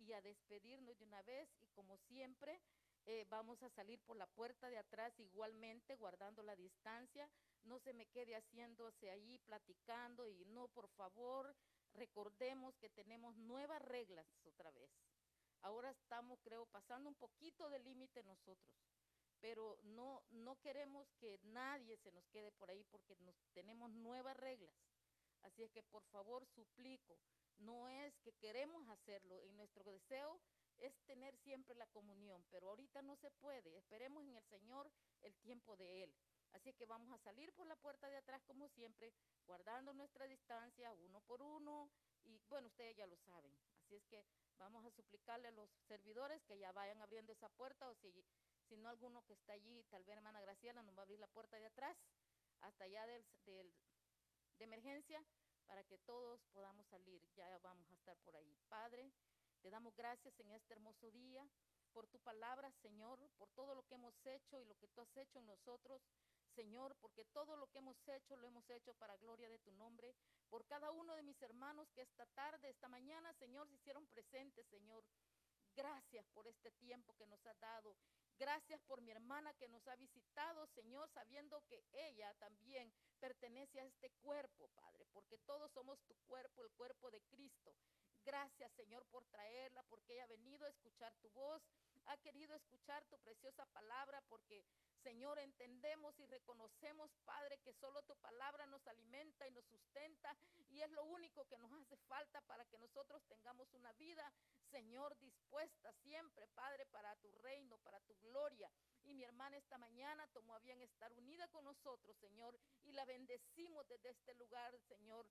y a despedirnos de una vez y como siempre eh, vamos a salir por la puerta de atrás igualmente guardando la distancia. No se me quede haciéndose ahí platicando y no, por favor, recordemos que tenemos nuevas reglas otra vez. Ahora estamos, creo, pasando un poquito de límite nosotros, pero no, no queremos que nadie se nos quede por ahí porque nos, tenemos nuevas reglas. Así es que por favor suplico, no es que queremos hacerlo, en nuestro deseo es tener siempre la comunión, pero ahorita no se puede. Esperemos en el Señor el tiempo de Él. Así que vamos a salir por la puerta de atrás como siempre, guardando nuestra distancia uno por uno. Y bueno, ustedes ya lo saben. Así es que vamos a suplicarle a los servidores que ya vayan abriendo esa puerta o si, si no alguno que está allí, tal vez hermana Graciela nos va a abrir la puerta de atrás hasta allá del, del, de emergencia para que todos podamos salir. Ya vamos a estar por ahí. Padre, te damos gracias en este hermoso día por tu palabra, Señor, por todo lo que hemos hecho y lo que tú has hecho en nosotros. Señor, porque todo lo que hemos hecho lo hemos hecho para gloria de tu nombre. Por cada uno de mis hermanos que esta tarde, esta mañana, Señor, se hicieron presentes, Señor. Gracias por este tiempo que nos ha dado. Gracias por mi hermana que nos ha visitado, Señor, sabiendo que ella también pertenece a este cuerpo, Padre, porque todos somos tu cuerpo, el cuerpo de Cristo. Gracias, Señor, por traerla, porque ella ha venido a escuchar tu voz, ha querido escuchar tu preciosa palabra, porque, Señor, entendemos y reconocemos, Padre, que solo tu palabra nos alimenta y nos sustenta y es lo único que nos hace falta para que nosotros tengamos una vida, Señor, dispuesta siempre, Padre, para tu reino, para tu gloria. Y mi hermana esta mañana tomó a bien estar unida con nosotros, Señor, y la bendecimos desde este lugar, Señor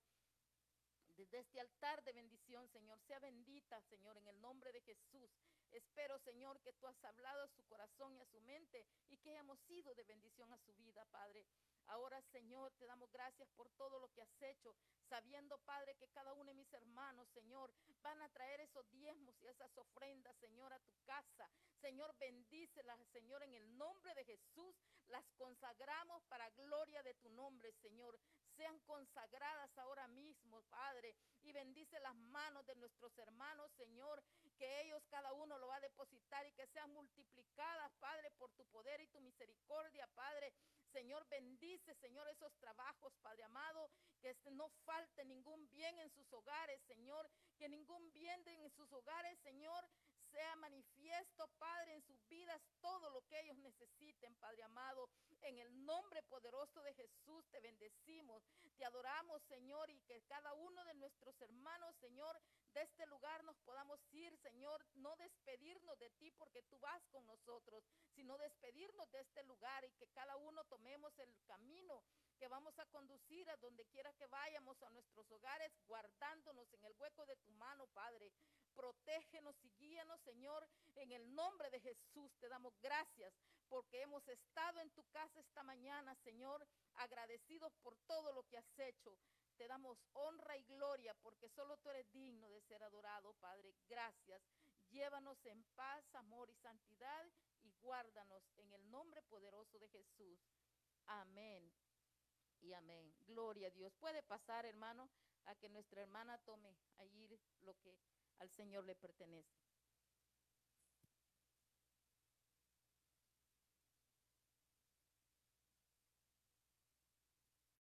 desde este altar de bendición, Señor. Sea bendita, Señor, en el nombre de Jesús. Espero, Señor, que tú has hablado a su corazón y a su mente y que hayamos sido de bendición a su vida, Padre. Ahora, Señor, te damos gracias por todo lo que has hecho, sabiendo, Padre, que cada uno de mis hermanos, Señor, van a traer esos diezmos y esas ofrendas, Señor, a tu casa. Señor, bendícelas, Señor, en el nombre de Jesús. Las consagramos para gloria de tu nombre, Señor sean consagradas ahora mismo, Padre. Y bendice las manos de nuestros hermanos, Señor, que ellos cada uno lo va a depositar y que sean multiplicadas, Padre, por tu poder y tu misericordia, Padre. Señor, bendice, Señor, esos trabajos, Padre amado, que no falte ningún bien en sus hogares, Señor, que ningún bien en sus hogares, Señor, sea manifiesto, Padre, en sus vidas todo lo que ellos necesiten, Padre amado. En el nombre poderoso de Jesús te bendecimos, te adoramos, Señor, y que cada uno de nuestros hermanos, Señor, de este lugar nos podamos ir, Señor, no despedirnos de ti porque tú vas con nosotros, sino despedirnos de este lugar y que cada uno tomemos el camino que vamos a conducir a donde quiera que vayamos a nuestros hogares, guardándonos en el hueco de tu mano, Padre. Protégenos y guíanos, Señor, en el nombre de Jesús. Te damos gracias porque hemos estado en tu casa esta mañana, Señor, agradecidos por todo lo que has hecho. Te damos honra y gloria porque solo tú eres digno de ser adorado, Padre. Gracias. Llévanos en paz, amor y santidad y guárdanos en el nombre poderoso de Jesús. Amén y amén. Gloria a Dios. Puede pasar, hermano, a que nuestra hermana tome allí lo que al Señor le pertenece.